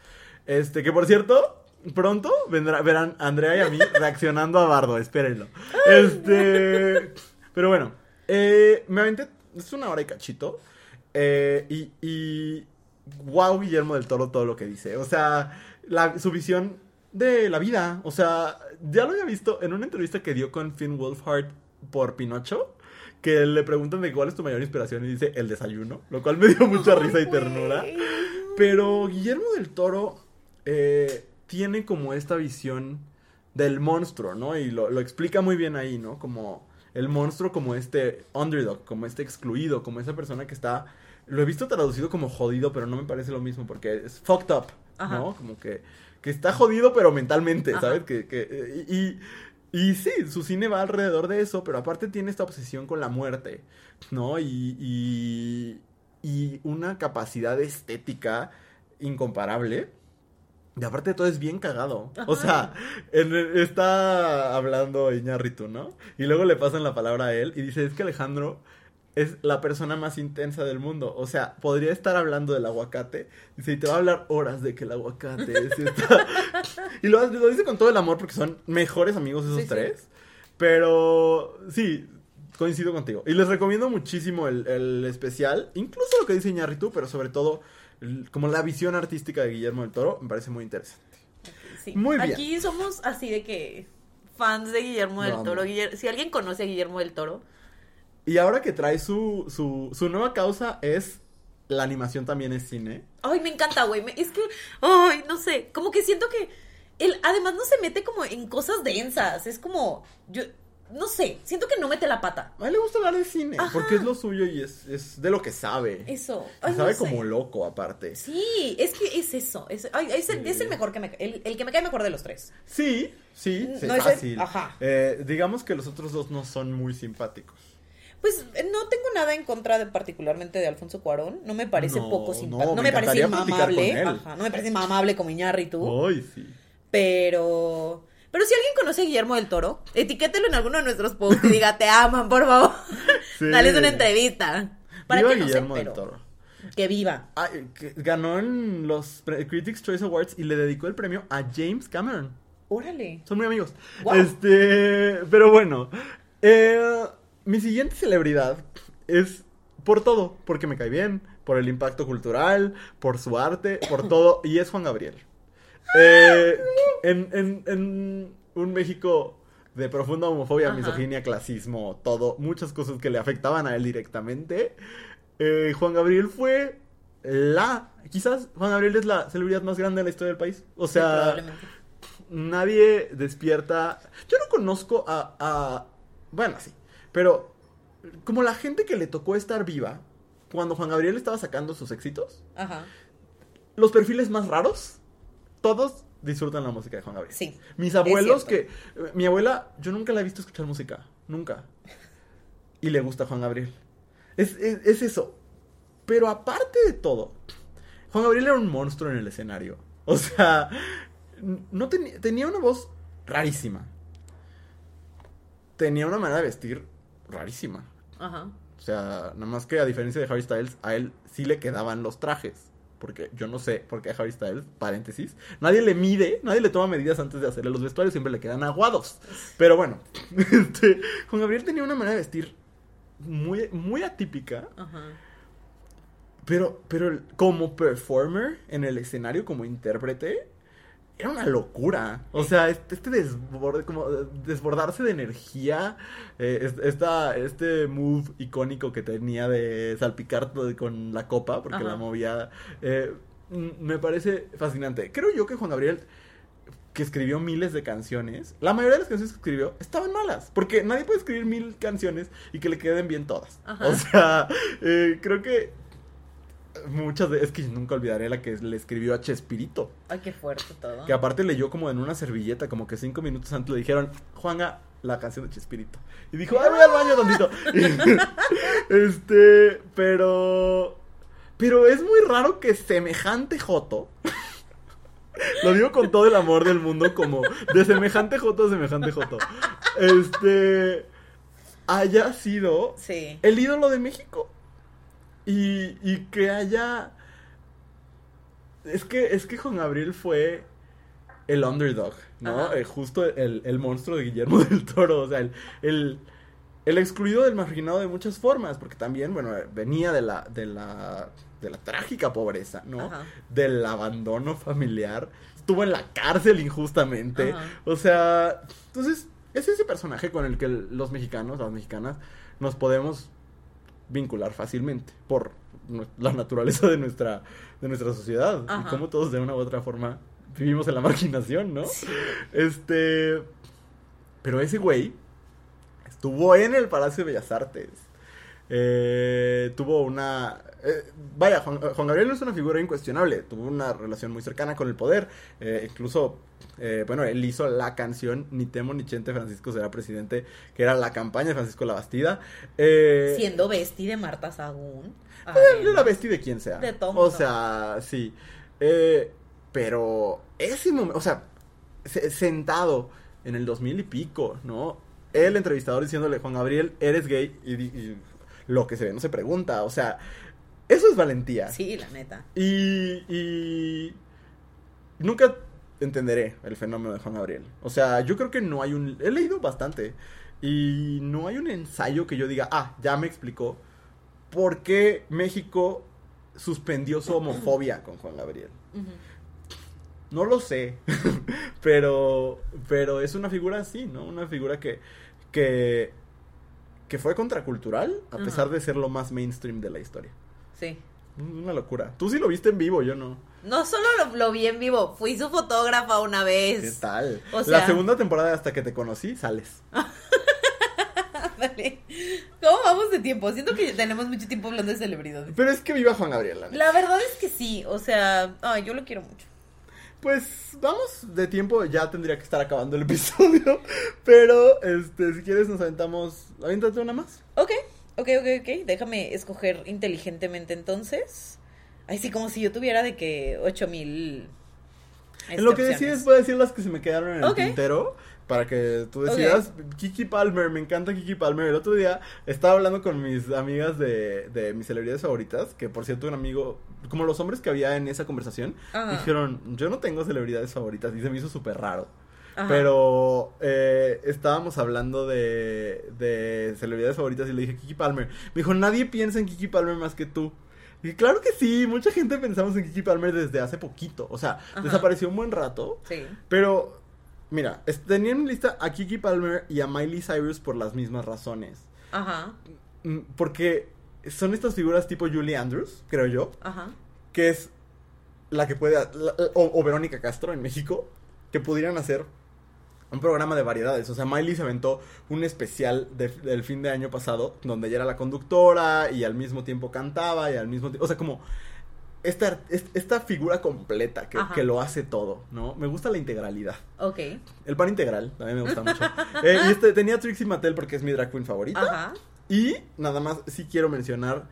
S1: Este, que por cierto, pronto vendrá, verán a Andrea y a mí reaccionando a Bardo, espérenlo. Este, pero bueno, eh, me aventé, es una hora y cachito, eh, y, y, wow, Guillermo del Toro, todo lo que dice, o sea, la, su visión de la vida, o sea, ya lo había visto en una entrevista que dio con Finn Wolfhard por Pinocho, que le preguntan de cuál es tu mayor inspiración y dice el desayuno, lo cual me dio mucha risa y ternura. Pero Guillermo del Toro eh, tiene como esta visión del monstruo, ¿no? Y lo, lo explica muy bien ahí, ¿no? Como el monstruo como este underdog, como este excluido, como esa persona que está... Lo he visto traducido como jodido, pero no me parece lo mismo porque es fucked up,
S2: Ajá.
S1: ¿no? Como que, que está jodido, pero mentalmente,
S2: Ajá.
S1: ¿sabes? Que, que, eh, y, y sí, su cine va alrededor de eso, pero aparte tiene esta obsesión con la muerte, ¿no? Y, y, y una capacidad estética incomparable. Y aparte de todo es bien cagado. O sea, en está hablando Iñárritu, ¿no? Y luego le pasan la palabra a él y dice, es que Alejandro es la persona más intensa del mundo. O sea, podría estar hablando del aguacate. Dice, y te va a hablar horas de que el aguacate es esta- Y lo, lo dice con todo el amor porque son mejores amigos esos
S2: Sí, sí.
S1: tres. Pero sí, coincido contigo. Y les recomiendo muchísimo el, el especial. Incluso lo que dice Iñárritu, pero sobre todo como la visión artística de Guillermo del Toro. Me parece muy interesante.
S2: Sí.
S1: Muy bien.
S2: Aquí somos así de que fans de Guillermo del. Toro. Si alguien conoce a Guillermo del Toro,
S1: Y ahora que trae su, su, su nueva causa es la animación también es cine.
S2: Ay, me encanta, güey. Es que, ay, no sé, como que siento que él además no se mete como en cosas densas. Es como, yo, no sé, siento que no mete la pata.
S1: A él le gusta hablar de cine
S2: Ajá.
S1: porque es lo suyo y es, es de lo que sabe.
S2: Eso. Ay, no
S1: sabe
S2: sé.
S1: como loco aparte.
S2: Sí, es que es eso. Es, ay, es, el,
S1: Sí.
S2: es el mejor que me el, el que me cae mejor de los tres.
S1: Sí, sí, sí,
S2: No es el-
S1: fácil.
S2: ajá.
S1: Eh, digamos que los otros dos no son muy simpáticos.
S2: Pues eh, no tengo nada en contra de particularmente de Alfonso Cuarón. No me parece
S1: No,
S2: poco simpático. No,
S1: me
S2: me, parece
S1: él.
S2: Ajá, no me parece inmamable como Iñárritu.
S1: Ay, sí.
S2: Pero. Pero si alguien conoce a Guillermo del Toro, etiquételo en alguno de nuestros posts y diga, te aman, por favor.
S1: Sí.
S2: Dales una entrevista. Para
S1: Viva
S2: que no
S1: Guillermo del Toro.
S2: que viva.
S1: Ah, que ganó en los Critics Choice Awards y le dedicó el premio a James Cameron.
S2: Órale.
S1: Son muy amigos.
S2: Wow.
S1: Este, pero bueno. eh, mi siguiente celebridad es por todo, porque me cae bien, por el impacto cultural, por su arte, por todo, y es Juan Gabriel. Eh, en, en, en un México de profunda homofobia,
S2: Ajá.
S1: misoginia, clasismo, todo, muchas cosas que le afectaban a él directamente. eh, Juan Gabriel fue la, quizás Juan Gabriel es la celebridad más grande de la historia del país. O sea, nadie despierta. Yo no conozco a, a- Bueno, sí. Pero como la gente que le tocó estar viva cuando Juan Gabriel estaba sacando sus éxitos,
S2: Ajá.
S1: los perfiles más raros, todos disfrutan la música de Juan Gabriel.
S2: Sí.
S1: Mis abuelos que... Mi abuela, yo nunca la he visto escuchar música. Nunca. Y le gusta Juan Gabriel. Es, es, es eso. Pero aparte de todo, Juan Gabriel era un monstruo en el escenario. O sea, no tenía, tenía una voz rarísima. Tenía una manera de vestir rarísima.
S2: Ajá.
S1: O sea, nada más que a diferencia de Harry Styles, a él sí le quedaban los trajes. Porque yo no sé por qué Harry Styles, paréntesis, nadie le mide, nadie le toma medidas antes de hacerle los vestuarios, siempre le quedan aguados. Pero bueno, este, Juan Gabriel tenía una manera de vestir muy, muy atípica,
S2: Ajá.
S1: pero, pero como performer en el escenario, como intérprete, era una locura. O sea, este, este desborde, como desbordarse de energía, eh, es- esta, este move icónico que tenía de salpicar con la copa, porque
S2: Ajá.
S1: la movía, eh, me parece fascinante. Creo yo que Juan Gabriel, que escribió miles de canciones, la mayoría de las canciones que escribió estaban malas, porque nadie puede escribir mil canciones y que le queden bien todas.
S2: Ajá.
S1: O sea, eh, creo que muchas de... Es que nunca olvidaré la que le escribió a Chespirito.
S2: Ay, qué fuerte todo.
S1: Que aparte leyó como en una servilleta, como que cinco minutos antes le dijeron, Juanga, la canción de Chespirito. Y dijo, ay, voy al baño tantito. este, pero... Pero es muy raro que semejante Joto... Lo digo con todo el amor del mundo, como de semejante Joto a semejante Joto. Este... Haya sido
S2: Sí.
S1: el ídolo de México. Y, y que haya. Es que, es que Juan Gabriel fue el underdog, ¿no? Eh, justo el, el monstruo de Guillermo del Toro. O sea, el, el, el excluido del marginado de muchas formas. Porque también, bueno, venía de la, de la, de la trágica pobreza, ¿no?
S2: Ajá.
S1: Del abandono familiar. Estuvo en la cárcel injustamente.
S2: Ajá.
S1: O sea, entonces, es ese personaje con el que los mexicanos, las mexicanas, nos podemos vincular fácilmente por la naturaleza de nuestra, de nuestra sociedad. Y cómo todos de una u otra forma vivimos en la marginación, ¿no?
S2: Sí.
S1: Este. Pero ese güey estuvo en el Palacio de Bellas Artes. Eh, tuvo una. Eh, vaya, Juan, Juan Gabriel es una figura incuestionable. Tuvo una relación muy cercana con el poder. Eh, incluso, eh, bueno, él hizo la canción Ni temo ni chente, Francisco será presidente, que era la campaña de Francisco Labastida. Eh,
S2: Siendo Besti de Marta Sagún.
S1: él era bestia de quien sea.
S2: De todo
S1: O sea, sí. Eh, pero ese momento, o sea, se- sentado en el 2000 y pico, ¿no? El entrevistador diciéndole, Juan Gabriel, eres gay. Y, y lo que se ve no se pregunta. O sea, eso es valentía.
S2: Sí, la neta.
S1: Y, y nunca entenderé el fenómeno de Juan Gabriel. O sea, yo creo que no hay un... He leído bastante. Y no hay un ensayo que yo diga, ah, ya me explicó por qué México suspendió su homofobia con Juan Gabriel. No lo sé, pero, pero es una figura así, ¿no? Una figura que, que, que fue contracultural a pesar de ser lo más mainstream de la historia.
S2: Sí.
S1: Una locura. Tú sí lo viste en vivo, yo no.
S2: No solo lo, lo vi en vivo, fui su fotógrafa una
S1: ¿Qué
S2: vez.
S1: tal?
S2: o sea-
S1: La segunda temporada hasta que te conocí, sales.
S2: Ándale. ¿Cómo vamos de tiempo? Siento que tenemos mucho tiempo hablando de celebridades.
S1: Pero es que viva Juan Gabriel, la
S2: verdad es que sí, o sea, ay, yo lo quiero mucho.
S1: Pues vamos de tiempo, ya tendría que estar acabando el episodio. Pero, este, si quieres nos aventamos. Aviéntate una más.
S2: Ok, ok, ok, ok. Déjame escoger inteligentemente entonces. Ay, sí, como si yo tuviera de que 8000.
S1: En lo que decides, voy a decir las que se me quedaron en el tintero. Para que tú decidas. Kiki Palmer, me encanta Kiki Palmer. El otro día estaba hablando con mis amigas de, de mis celebridades favoritas. Que por cierto, un amigo, como los hombres que había en esa conversación, dijeron: Yo no tengo celebridades favoritas. Y se me hizo súper raro.
S2: Ajá.
S1: pero eh, estábamos hablando de, de celebridades favoritas y le dije Kiki Palmer. Me dijo, nadie piensa en Kiki Palmer más que tú. Y claro que sí, mucha gente pensamos en Kiki Palmer desde hace poquito. O sea,
S2: Ajá.
S1: desapareció un buen rato.
S2: Sí.
S1: Pero, mira, tenía en mi lista a Kiki Palmer y a Miley Cyrus por las mismas razones.
S2: Ajá.
S1: Mm, Porque son estas figuras tipo Julie Andrews, creo yo,
S2: Ajá.
S1: que es la que puede, la- o, o Verónica Castro en México, que pudieran hacer un programa de variedades. O sea, Miley se aventó un especial de- del fin de año pasado, donde ella era la conductora y al mismo tiempo cantaba y al mismo tiempo, o sea, como esta, es- esta figura completa que, que lo hace todo, ¿no? Me gusta la integralidad.
S2: Ok.
S1: El pan integral, también me gusta mucho. Eh, y este, tenía a Trixie Mattel porque es mi drag queen favorita.
S2: Ajá.
S1: Y nada más, sí quiero mencionar,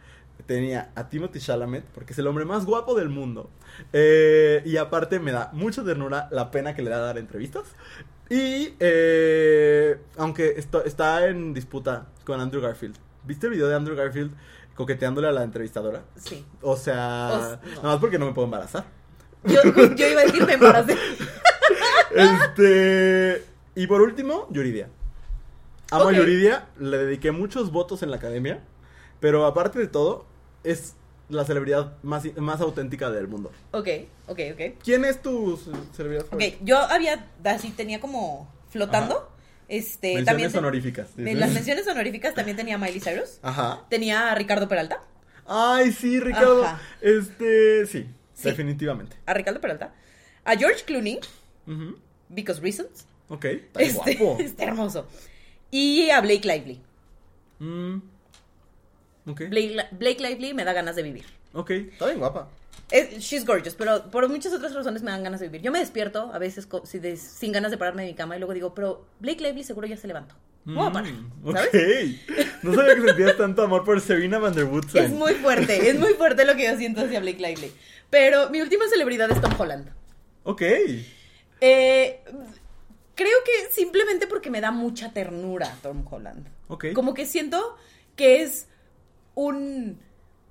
S1: tenía a Timothy Chalamet, porque es el hombre más guapo del mundo. Eh, y aparte me da mucha ternura la pena que le da dar entrevistas. Y eh, aunque esto, está en disputa con Andrew Garfield. ¿Viste el video de Andrew Garfield coqueteándole a la entrevistadora?
S2: Sí.
S1: O sea,
S2: O- no.
S1: nada más porque no me puedo embarazar.
S2: Yo, yo iba a decir me embaracé.
S1: Este. Y por último, Yuridia. Amo
S2: Ok.
S1: a Yuridia, le dediqué muchos votos en la academia, pero aparte de todo, es la celebridad más, más auténtica del mundo.
S2: Ok, ok, ok.
S1: ¿Quién es tu celebridad
S2: Ok,
S1: favorita?
S2: yo había, así tenía como flotando. Este,
S1: Menciones
S2: también te-
S1: honoríficas.
S2: En las menciones honoríficas también tenía a Miley Cyrus.
S1: Ajá.
S2: Tenía a Ricardo Peralta.
S1: Ay, sí, Ricardo.
S2: Ajá.
S1: Este, sí,
S2: Sí.
S1: definitivamente.
S2: A Ricardo Peralta. A George Clooney.
S1: Ujú.
S2: Because Reasons.
S1: Ok, está
S2: Este,
S1: guapo.
S2: está hermoso. Y a Blake Lively.
S1: Mm.
S2: Blake, Blake Lively me da ganas de vivir.
S1: ok, está bien guapa.
S2: Es- she's gorgeous, pero por muchas otras razones me dan ganas de vivir. Yo me despierto a veces co- si de- sin ganas de pararme de mi cama y luego digo, pero Blake Lively seguro ya se levantó. Parar,
S1: Mm,
S2: ¿sabes?
S1: Ok. No sabía que sentías tanto amor por Serena Van der Woodsen.
S2: Es muy fuerte, es muy fuerte lo que yo siento hacia Blake Lively. Pero mi última celebridad es Tom Holland.
S1: Ok.
S2: Eh, creo que simplemente porque me da mucha ternura Tom Holland.
S1: Ok.
S2: Como que siento que es un,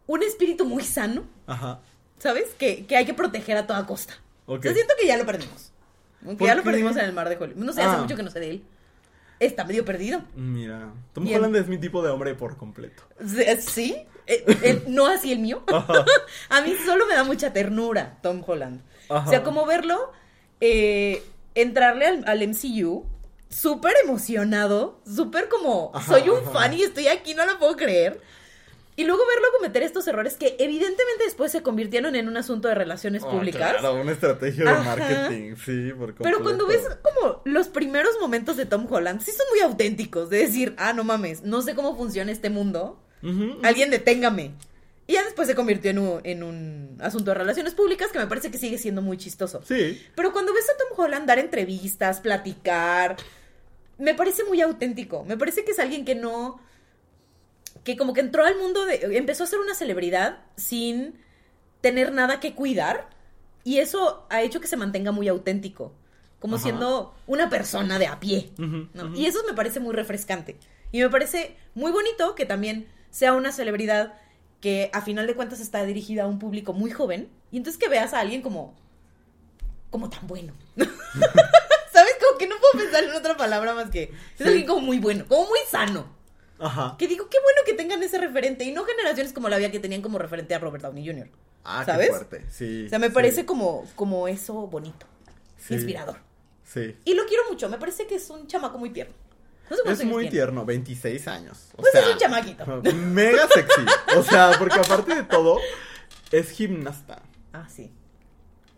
S2: un espíritu muy sano,
S1: Ajá.
S2: ¿sabes? Que, que hay que proteger a toda costa.
S1: Ok.
S2: O sea, siento que ya lo perdimos. Que
S1: ¿Por
S2: ya lo
S1: qué?
S2: perdimos en el mar de Hollywood. No sé, hace
S1: Ah.
S2: mucho que no sé de él. Está medio perdido.
S1: Mira, Tom
S2: Bien.
S1: Holland es mi tipo de hombre por completo.
S2: ¿Sí? Eh, eh, no así el mío.
S1: Ajá.
S2: A mí solo me da mucha ternura Tom Holland.
S1: Ajá.
S2: O sea, como verlo, eh, entrarle al, al MCU, súper emocionado, súper como,
S1: Ajá,
S2: soy un fan y estoy aquí, no lo puedo creer. Y luego verlo cometer estos errores que evidentemente después se convirtieron en un asunto de relaciones
S1: Ah,
S2: públicas.
S1: Claro, una estrategia de
S2: Ajá.
S1: marketing, sí, por completo.
S2: Pero cuando ves como los primeros momentos de Tom Holland, sí son muy auténticos, de decir, ah, no mames, no sé cómo funciona este mundo, alguien deténgame. Y ya después se convirtió en un, en un asunto de relaciones públicas que me parece que sigue siendo muy chistoso.
S1: Sí.
S2: Pero cuando ves a Tom Holland dar entrevistas, platicar, me parece muy auténtico. Me parece que es alguien que no. Que como que entró al mundo de. empezó a ser una celebridad sin tener nada que cuidar. Y eso ha hecho que se mantenga muy auténtico. Como
S1: Ajá.
S2: siendo una persona de a pie. Y eso me parece muy refrescante. Y me parece muy bonito que también sea una celebridad que a final de cuentas está dirigida a un público muy joven. Y entonces que veas a alguien como. como tan bueno. ¿Sabes? Como que no puedo pensar en otra palabra más que. Es alguien como muy bueno, como muy sano.
S1: Ajá.
S2: Que digo, qué bueno que tengan ese referente. Y no generaciones como la había que tenían como referente a Robert Downey Jr.
S1: Ah,
S2: ¿Sabes?
S1: qué fuerte. Sí.
S2: O sea, me
S1: sí,
S2: parece como, como eso bonito.
S1: sí,
S2: Inspirador.
S1: Sí.
S2: Y lo quiero mucho. Me parece que es un chamaco muy tierno. No sé cuántos
S1: Es muy
S2: tiene.
S1: tierno, 26 años. O
S2: Pues
S1: sea,
S2: es un chamaquito.
S1: Mega sexy. O sea, porque aparte de todo, es gimnasta.
S2: Ah, sí.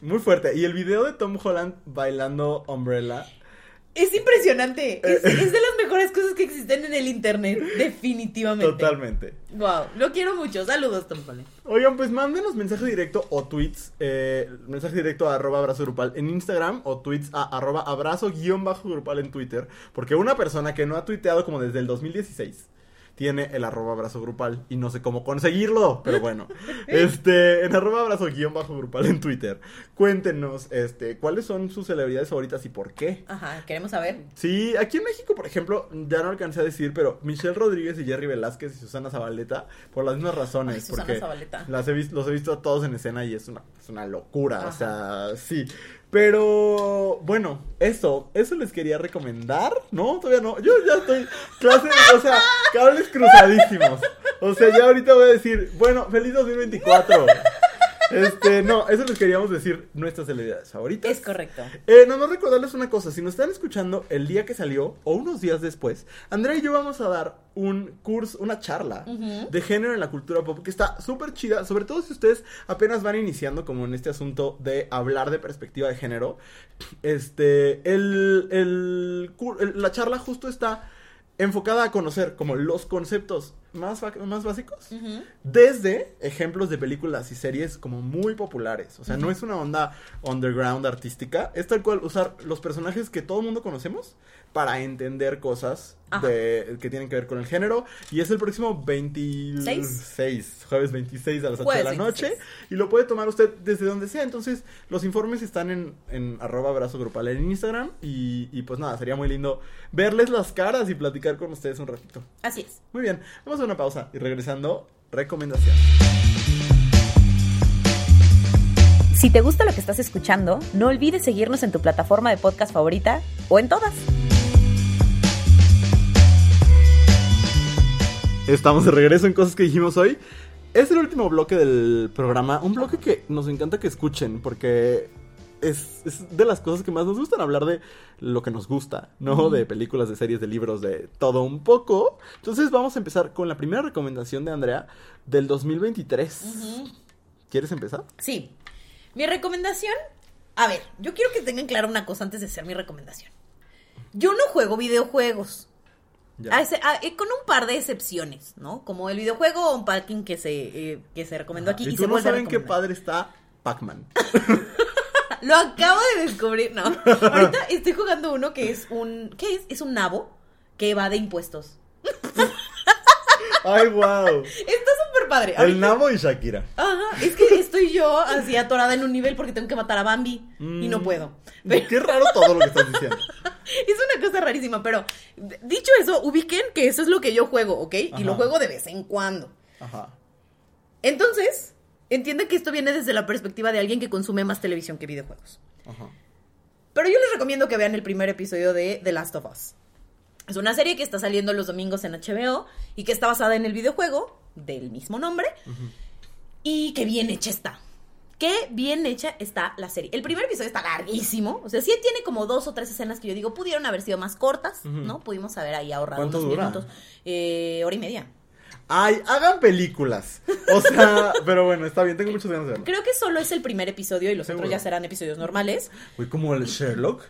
S1: Muy fuerte. Y el video de Tom Holland bailando Umbrella.
S2: Es impresionante.
S1: Eh,
S2: Es, es de las mejores cosas que existen en el internet. Definitivamente.
S1: Totalmente.
S2: Wow. Lo quiero mucho. Saludos, Tom Holland.
S1: Oigan, pues mándenos mensaje directo o tweets. eh, mensaje directo a arroba abrazo grupal en Instagram o tweets a arroba abrazo guion bajo grupal en Twitter. Porque una persona que no ha tuiteado como desde el 2016 tiene el arroba abrazo grupal y no sé cómo conseguirlo, pero bueno. este, en arroba abrazo guion bajo grupal en Twitter. Cuéntenos, este, cuáles son sus celebridades favoritas y por qué.
S2: Ajá. Queremos saber.
S1: Sí, aquí en México, por ejemplo, ya no alcancé a decir, pero Michelle Rodríguez y Jerry Velázquez y Susana Zabaleta, por las mismas razones.
S2: Ay, Susana
S1: porque
S2: Zabaleta.
S1: Las he visto, los he visto a todos en escena y es una, es una locura. O sea, sí. Pero bueno, eso, eso les quería recomendar. No, todavía no. Yo ya estoy clase, o sea, cables cruzadísimos. O sea, ya ahorita voy a decir, bueno, feliz 2024. Este, no, eso les queríamos decir nuestras celebridades favoritas.
S2: Es correcto.
S1: Eh, no, no recordarles una cosa, si nos están escuchando el día que salió o unos días después, Andrea y yo vamos a dar un curso, una charla de género en la cultura pop que está súper chida, sobre todo si ustedes apenas van iniciando como en este asunto de hablar de perspectiva de género. Este, el, el- la charla justo está enfocada a conocer como los conceptos más, más básicos desde ejemplos de películas y series como muy populares. O sea, no es una onda underground artística. Es tal cual usar los personajes que todo el mundo conocemos para entender cosas de, que tienen que ver con el género. Y es el próximo 26, jueves 26 a las 8 de la noche.
S2: 26.
S1: Y lo puede tomar usted desde donde sea. Entonces, los informes están en, en arroba abrazo grupal en Instagram. Y, y pues nada, sería muy lindo verles las caras y platicar con ustedes un ratito.
S2: Así es.
S1: Muy bien, vamos a una pausa y regresando, recomendación.
S3: Si te gusta lo que estás escuchando, no olvides seguirnos en tu plataforma de podcast favorita o en todas.
S1: Estamos de regreso en cosas que dijimos hoy. Es el último bloque del programa, un bloque que nos encanta que escuchen porque es, es de las cosas que más nos gustan hablar de lo que nos gusta, ¿no? De películas, de series, de libros, de todo un poco. Entonces vamos a empezar con la primera recomendación de Andrea del 2023. ¿Quieres empezar?
S2: Sí. Mi recomendación. A ver, yo quiero que tengan claro una cosa antes de hacer mi recomendación. Yo no juego videojuegos.
S1: Ya.
S2: A ese- a- eh, con un par de excepciones, ¿no? Como el videojuego Unpacking que se, eh, que se recomendó aquí.
S1: y
S2: y
S1: tú
S2: se
S1: no saben qué padre está Pac-Man.
S2: Lo acabo de descubrir, ¿no? Ahorita estoy jugando uno que es un. ¿Qué es? Es un nabo que va de impuestos.
S1: ¡Ay, wow!
S2: Está súper padre.
S1: El Nabo y Shakira.
S2: Ajá, es que estoy yo así atorada en un nivel porque tengo que matar a Bambi y no
S1: Mm.
S2: puedo. Pero-
S1: Qué raro todo lo que estás diciendo.
S2: es una cosa rarísima, pero dicho eso, ubiquen que eso es lo que yo juego, ¿ok? Y lo juego de vez en cuando.
S1: Ajá.
S2: Entonces, entienden que esto viene desde la perspectiva de alguien que consume más televisión que videojuegos.
S1: Ajá.
S2: Pero yo les recomiendo que vean el primer episodio de The Last of Us. Es una serie que está saliendo los domingos en HBO y que está basada en el videojuego del mismo nombre y que bien hecha está. Qué bien hecha está la serie. El primer episodio está larguísimo, o sea, sí tiene como dos o tres escenas que yo digo pudieron haber sido más cortas. ¿no? Pudimos haber ahí ahorrado
S1: ¿Cuánto
S2: unos
S1: dura?
S2: minutos. Eh, hora y media.
S1: Ay, hagan películas. O sea, pero bueno, está bien, tengo muchas ganas de verlo.
S2: Creo que solo es el primer episodio y los
S1: Seguro.
S2: otros ya serán episodios normales.
S1: Uy, como el Sherlock.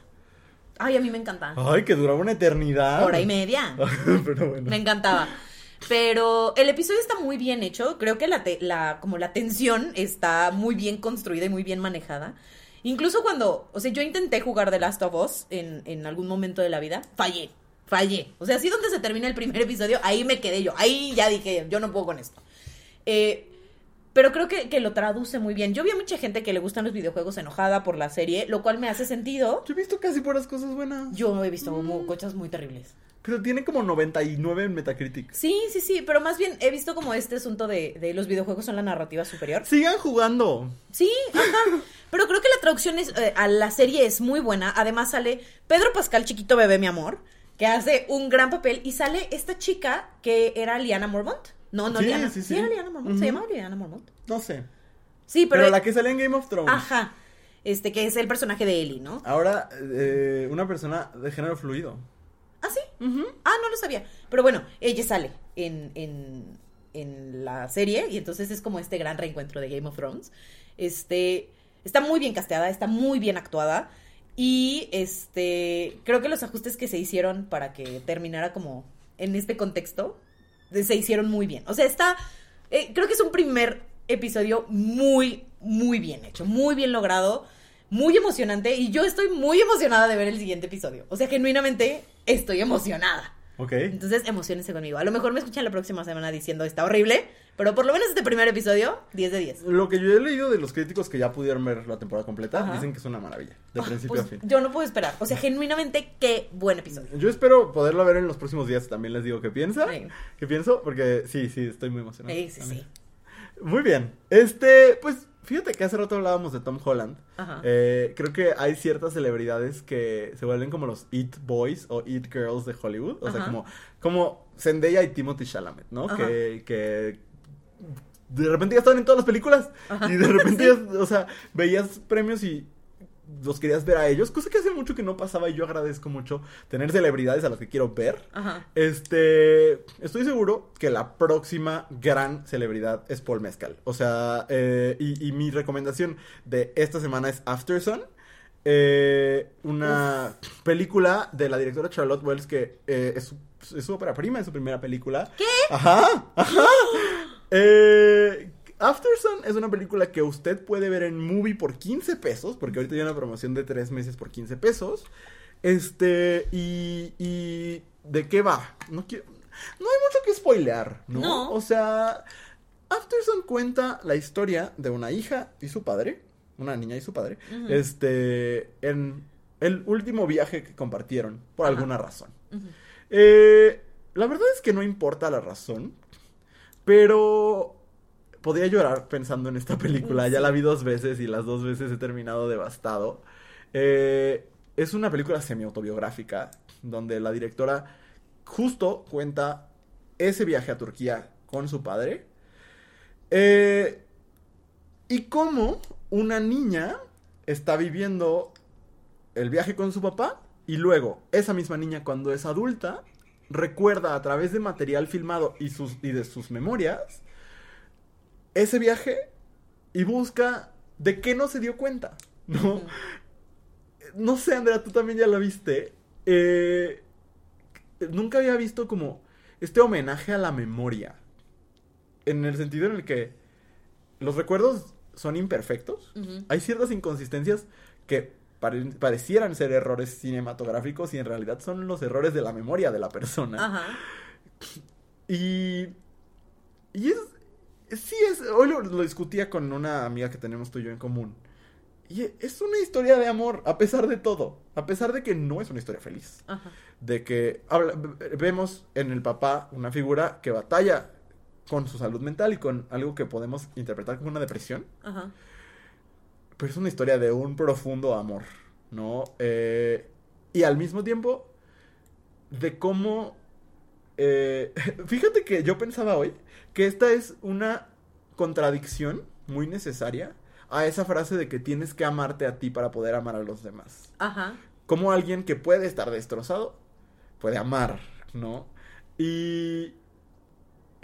S2: Ay, a mí me encanta.
S1: Ay, que duraba una eternidad.
S2: Hora y media.
S1: pero bueno.
S2: Me encantaba. Pero el episodio está muy bien hecho. Creo que la, te- la, como la tensión está muy bien construida y muy bien manejada. Incluso cuando, o sea, yo intenté jugar The Last of Us en, en algún momento de la vida, fallé, fallé. O sea, así donde se termina el primer episodio, ahí me quedé yo. Ahí ya dije, yo no puedo con esto. Eh, pero creo que, que lo traduce muy bien. Yo vi a mucha gente que le gustan los videojuegos enojada por la serie, lo cual me hace sentido.
S1: Yo he visto casi puras cosas buenas.
S2: Yo he visto mu- cosas muy terribles.
S1: Pero tiene como 99 en Metacritic.
S2: Sí, sí, sí, pero más bien he visto como este asunto de, de los videojuegos son la narrativa superior.
S1: Sigan jugando.
S2: Sí, ajá. Pero creo que la traducción es, eh, a la serie es muy buena. Además sale Pedro Pascal, chiquito bebé, mi amor, que hace un gran papel. Y sale esta chica que era Liana Mormont. No, no
S1: Sí,
S2: Liana.
S1: sí,
S2: Sí,
S1: sí.
S2: era Liana Mormont. Se llamaba Liana Mormont.
S1: No sé.
S2: Sí,
S1: Pero,
S2: pero.
S1: la que sale en Game of Thrones.
S2: Ajá. Este, que es el personaje de Ellie, ¿no?
S1: Ahora, eh, una persona de género fluido.
S2: ¿Ah, sí? Ah, no lo sabía. Pero bueno, ella sale en, en, en la serie y entonces es como este gran reencuentro de Game of Thrones. Este, está muy bien casteada, está muy bien actuada y este, creo que los ajustes que se hicieron para que terminara como en este contexto de- se hicieron muy bien. O sea, está, eh, creo que es un primer episodio muy, muy bien hecho, muy bien logrado, muy emocionante y yo estoy muy emocionada de ver el siguiente episodio. O sea, genuinamente estoy emocionada.
S1: Ok.
S2: Entonces, emocionense conmigo. A lo mejor me escuchan la próxima semana diciendo está horrible, pero por lo menos este primer episodio, 10 de 10.
S1: Lo que yo he leído de los críticos que ya pudieron ver la temporada completa,
S2: Ajá.
S1: dicen que es una maravilla. De
S2: Ah,
S1: principio
S2: pues,
S1: a fin.
S2: Yo no puedo esperar. O sea, genuinamente, qué buen episodio.
S1: Yo espero poderlo ver en los próximos días. También les digo qué piensa.
S2: Sí.
S1: ¿Qué pienso? Porque sí, sí, estoy muy emocionado.
S2: Sí, sí,
S1: también.
S2: sí.
S1: Muy bien. Este, pues fíjate que hace rato hablábamos de Tom Holland.
S2: Ajá.
S1: Eh, creo que hay ciertas celebridades que se vuelven como los It Boys o It Girls de Hollywood. O sea, como, como Zendaya y Timothy Chalamet, ¿no?
S2: Ajá.
S1: Que, que de repente ya estaban en todas las películas.
S2: Ajá.
S1: Y de repente, ya, o sea, veías premios y los querías ver a ellos. Cosa que hace mucho que no pasaba y yo agradezco mucho tener celebridades a las que quiero ver.
S2: Ajá.
S1: Este, estoy seguro que la próxima gran celebridad es Paul Mezcal. O sea, eh, y, y mi recomendación de esta semana es After Sun. eh, una película de la directora Charlotte Wells que eh, es, su, es su ópera prima, es su primera película. ¿Qué? Ajá, ajá. Eh, After Sun es una película que usted puede ver en movie por 15 pesos, porque ahorita hay una promoción de 3 meses por 15 pesos. Este, y, y ¿de qué va? No quiero, no hay mucho que spoilear, ¿no?
S2: No.
S1: O sea, After Sun cuenta la historia de una hija y su padre, una niña y su padre, este, en el último viaje que compartieron, por
S2: Ajá.
S1: alguna razón. Eh, la verdad es que no importa la razón, pero podía llorar pensando en esta película. Ya la vi dos veces y las dos veces he terminado devastado. Eh, es una película semi-autobiográfica donde la directora justo cuenta ese viaje a Turquía con su padre. Eh, y cómo una niña está viviendo el viaje con su papá y luego esa misma niña cuando es adulta recuerda a través de material filmado y, sus, y de sus memorias ese viaje y busca de qué no se dio cuenta, ¿no? No sé, Andrea, tú también ya la viste. Eh, nunca había visto como este homenaje a la memoria. En el sentido en el que los recuerdos son imperfectos. Hay ciertas inconsistencias que pare- parecieran ser errores cinematográficos y en realidad son los errores de la memoria de la persona.
S2: Ajá.
S1: Y. Y es. Sí, es. Hoy lo, lo discutía con una amiga que tenemos tú y yo en común. Y es una historia de amor, a pesar de todo. A pesar de que no es una historia feliz.
S2: Ajá.
S1: De que habla- vemos en el papá una figura que batalla con su salud mental y con algo que podemos interpretar como una depresión.
S2: Ajá.
S1: Pero es una historia de un profundo amor, ¿no? Eh, y al mismo tiempo, de cómo... eh, fíjate que yo pensaba hoy que esta es una contradicción muy necesaria a esa frase de que tienes que amarte a ti para poder amar a los demás.
S2: Ajá.
S1: Como alguien que puede estar destrozado puede amar, ¿no? Y...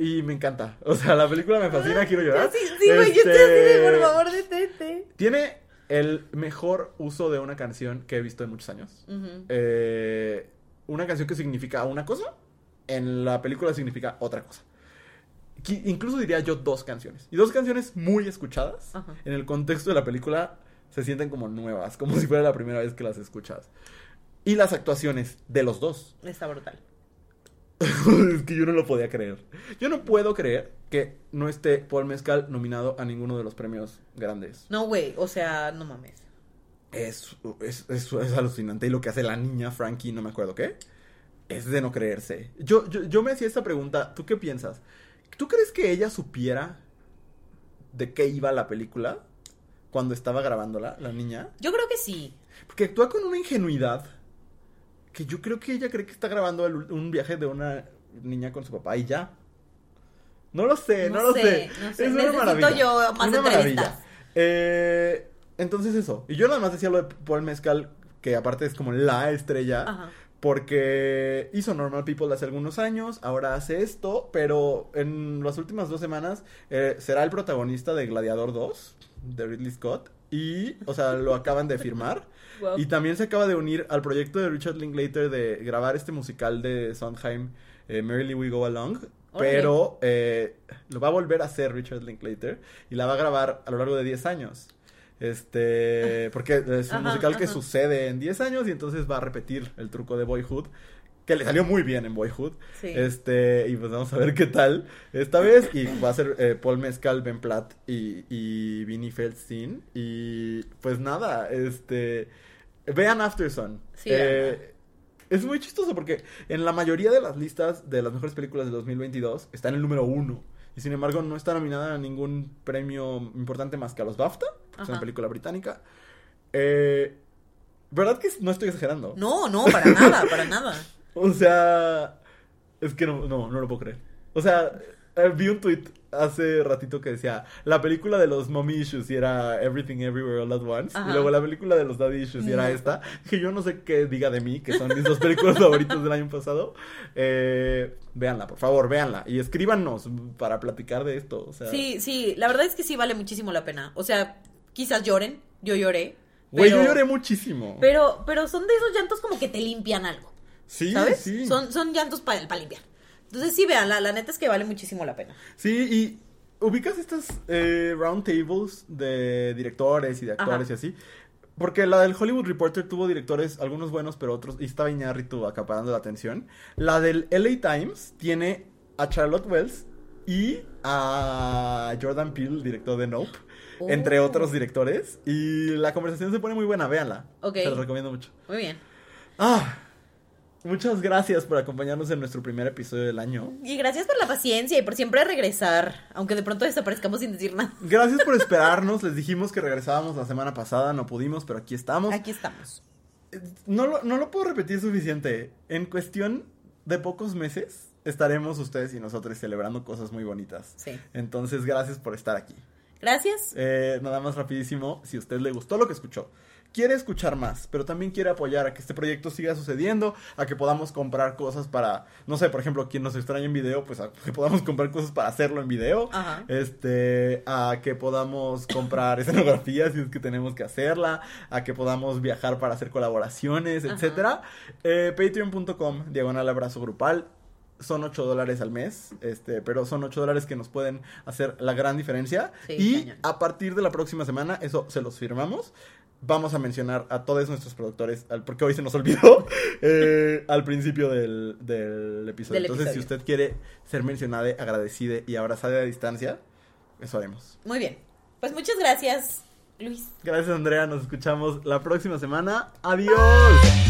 S1: Y me encanta. O sea, la película me fascina, quiero llorar.
S2: Sí, sí, güey, yo estoy así de,
S1: Este,
S2: por favor, detente.
S1: tiene el mejor uso de una canción que he visto en muchos años.
S2: Ujú.
S1: Eh, una canción que significa una cosa, en la película significa otra cosa. Qui- Incluso diría yo dos canciones. Y dos canciones muy escuchadas.
S2: Ajá.
S1: En el contexto de la película se sienten como nuevas, como si fuera la primera vez que las escuchas. Y las actuaciones de los dos.
S2: Está brutal.
S1: es que yo no lo podía creer. Yo no puedo creer que no esté Paul Mezcal nominado a ninguno de los premios grandes.
S2: No, güey, o sea, no mames.
S1: Es, es, es, es alucinante. Y lo que hace la niña Frankie, no me acuerdo qué, es de no creerse. Yo, yo, yo me hacía esta pregunta, ¿tú qué piensas? ¿Tú crees que ella supiera de qué iba la película cuando estaba grabándola, la niña?
S2: Yo creo que sí.
S1: Porque actúa con una ingenuidad que yo creo que ella cree que está grabando el- un viaje de una niña con su papá y ya. No lo sé, no,
S2: No
S1: lo
S2: sé,
S1: sé.
S2: no sé.
S1: Es una maravilla.
S2: yo más
S1: una maravilla. Eh, entonces eso. Y yo nada más decía lo de Paul Mezcal, que aparte es como la estrella.
S2: Ajá.
S1: Porque hizo Normal People hace algunos años, ahora hace esto, pero en las últimas dos semanas eh, será el protagonista de Gladiador 2, de Ridley Scott, y, o sea, lo acaban de firmar.
S2: Wow.
S1: Y también se acaba de unir al proyecto de Richard Linklater de grabar este musical de Sondheim, eh, Merrily We Go Along, pero eh, lo va a volver a hacer Richard Linklater y la va a grabar a lo largo de 10 años. Este, porque es un
S2: Ajá,
S1: musical que
S2: ajá.
S1: sucede en 10 años y entonces va a repetir el truco de Boyhood, que le salió muy bien en Boyhood.
S2: Sí.
S1: Este, y pues vamos a ver qué tal esta vez. Y va a ser eh, Paul Mezcal, Ben Platt y, y Vinnie Feldstein. Y pues nada, este. Vean After Sun.
S2: Sí,
S1: Eh, es muy chistoso porque en la mayoría de las listas de las mejores películas de 2022 está en el número uno. y sin embargo no está nominada a ningún premio importante más que a los BAFTA, porque es una
S2: Ajá.
S1: película británica. Eh, ¿Verdad que no estoy exagerando?
S2: No, no, para nada, para nada.
S1: O sea, es que no, no, no lo puedo creer. O sea, eh, vi un tweet hace ratito que decía la película de los mommy issues y era Everything Everywhere All at Once
S2: Ajá.
S1: y luego la película de los daddy issues y era esta que yo no sé qué diga de mí que son mis dos películas favoritas del año pasado eh, véanla por favor véanla y escríbanos para platicar de esto o sea
S2: Sí, sí, la verdad es que sí vale muchísimo la pena. O sea, quizás lloren, yo lloré.
S1: güey yo lloré muchísimo
S2: Pero, pero son de esos llantos como que te limpian algo.
S1: sí
S2: ¿Sabes?
S1: sí
S2: Son, son llantos para limpiar. Entonces sí, vean, la, la neta es que vale muchísimo la pena.
S1: Sí, y ubicas estas eh, round tables de directores y de actores
S2: Ajá.
S1: y así. Porque la del Hollywood Reporter tuvo directores, algunos buenos, pero otros, y estaba Iñárritu acaparando la atención. La del LA Times tiene a Charlotte Wells y a Jordan Peele, el director de Nope,
S2: Oh.
S1: entre otros directores. Y la conversación se pone muy buena, véanla.
S2: Ok.
S1: Se los recomiendo mucho.
S2: Muy bien.
S1: Ah, muchas gracias por acompañarnos en nuestro primer episodio del año.
S2: Y gracias por la paciencia y por siempre regresar, aunque de pronto desaparezcamos sin decir nada.
S1: Gracias por esperarnos. Les dijimos que regresábamos la semana pasada, no pudimos, pero aquí estamos.
S2: Aquí estamos.
S1: No lo, no lo puedo repetir suficiente. En cuestión de pocos meses estaremos ustedes y nosotros celebrando cosas muy bonitas.
S2: Sí.
S1: Entonces, gracias por estar aquí.
S2: Gracias.
S1: Eh, nada más rapidísimo, si a usted le gustó lo que escuchó, quiere escuchar más, pero también quiere apoyar a que este proyecto siga sucediendo, a que podamos comprar cosas para, no sé, por ejemplo, quien nos extraña en video, pues a que podamos comprar cosas para hacerlo en video,
S2: Ajá.
S1: este, a que podamos comprar escenografía si es que tenemos que hacerla, a que podamos viajar para hacer colaboraciones,
S2: Ajá.
S1: etcétera. Eh, Patreon.com, diagonal abrazo grupal. Son 8 dólares al mes, este, pero son 8 dólares que nos pueden hacer la gran diferencia.
S2: Sí,
S1: y
S2: cañón.
S1: a partir de la próxima semana, eso se los firmamos. Vamos a mencionar a todos nuestros productores, porque hoy se nos olvidó, eh, al principio del, del episodio.
S2: Del
S1: Entonces,
S2: episodio.
S1: si usted quiere ser mencionada, agradecida y abrazada a distancia, eso haremos.
S2: Muy bien. Pues muchas gracias, Luis.
S1: Gracias, Andrea. Nos escuchamos la próxima semana. ¡Adiós!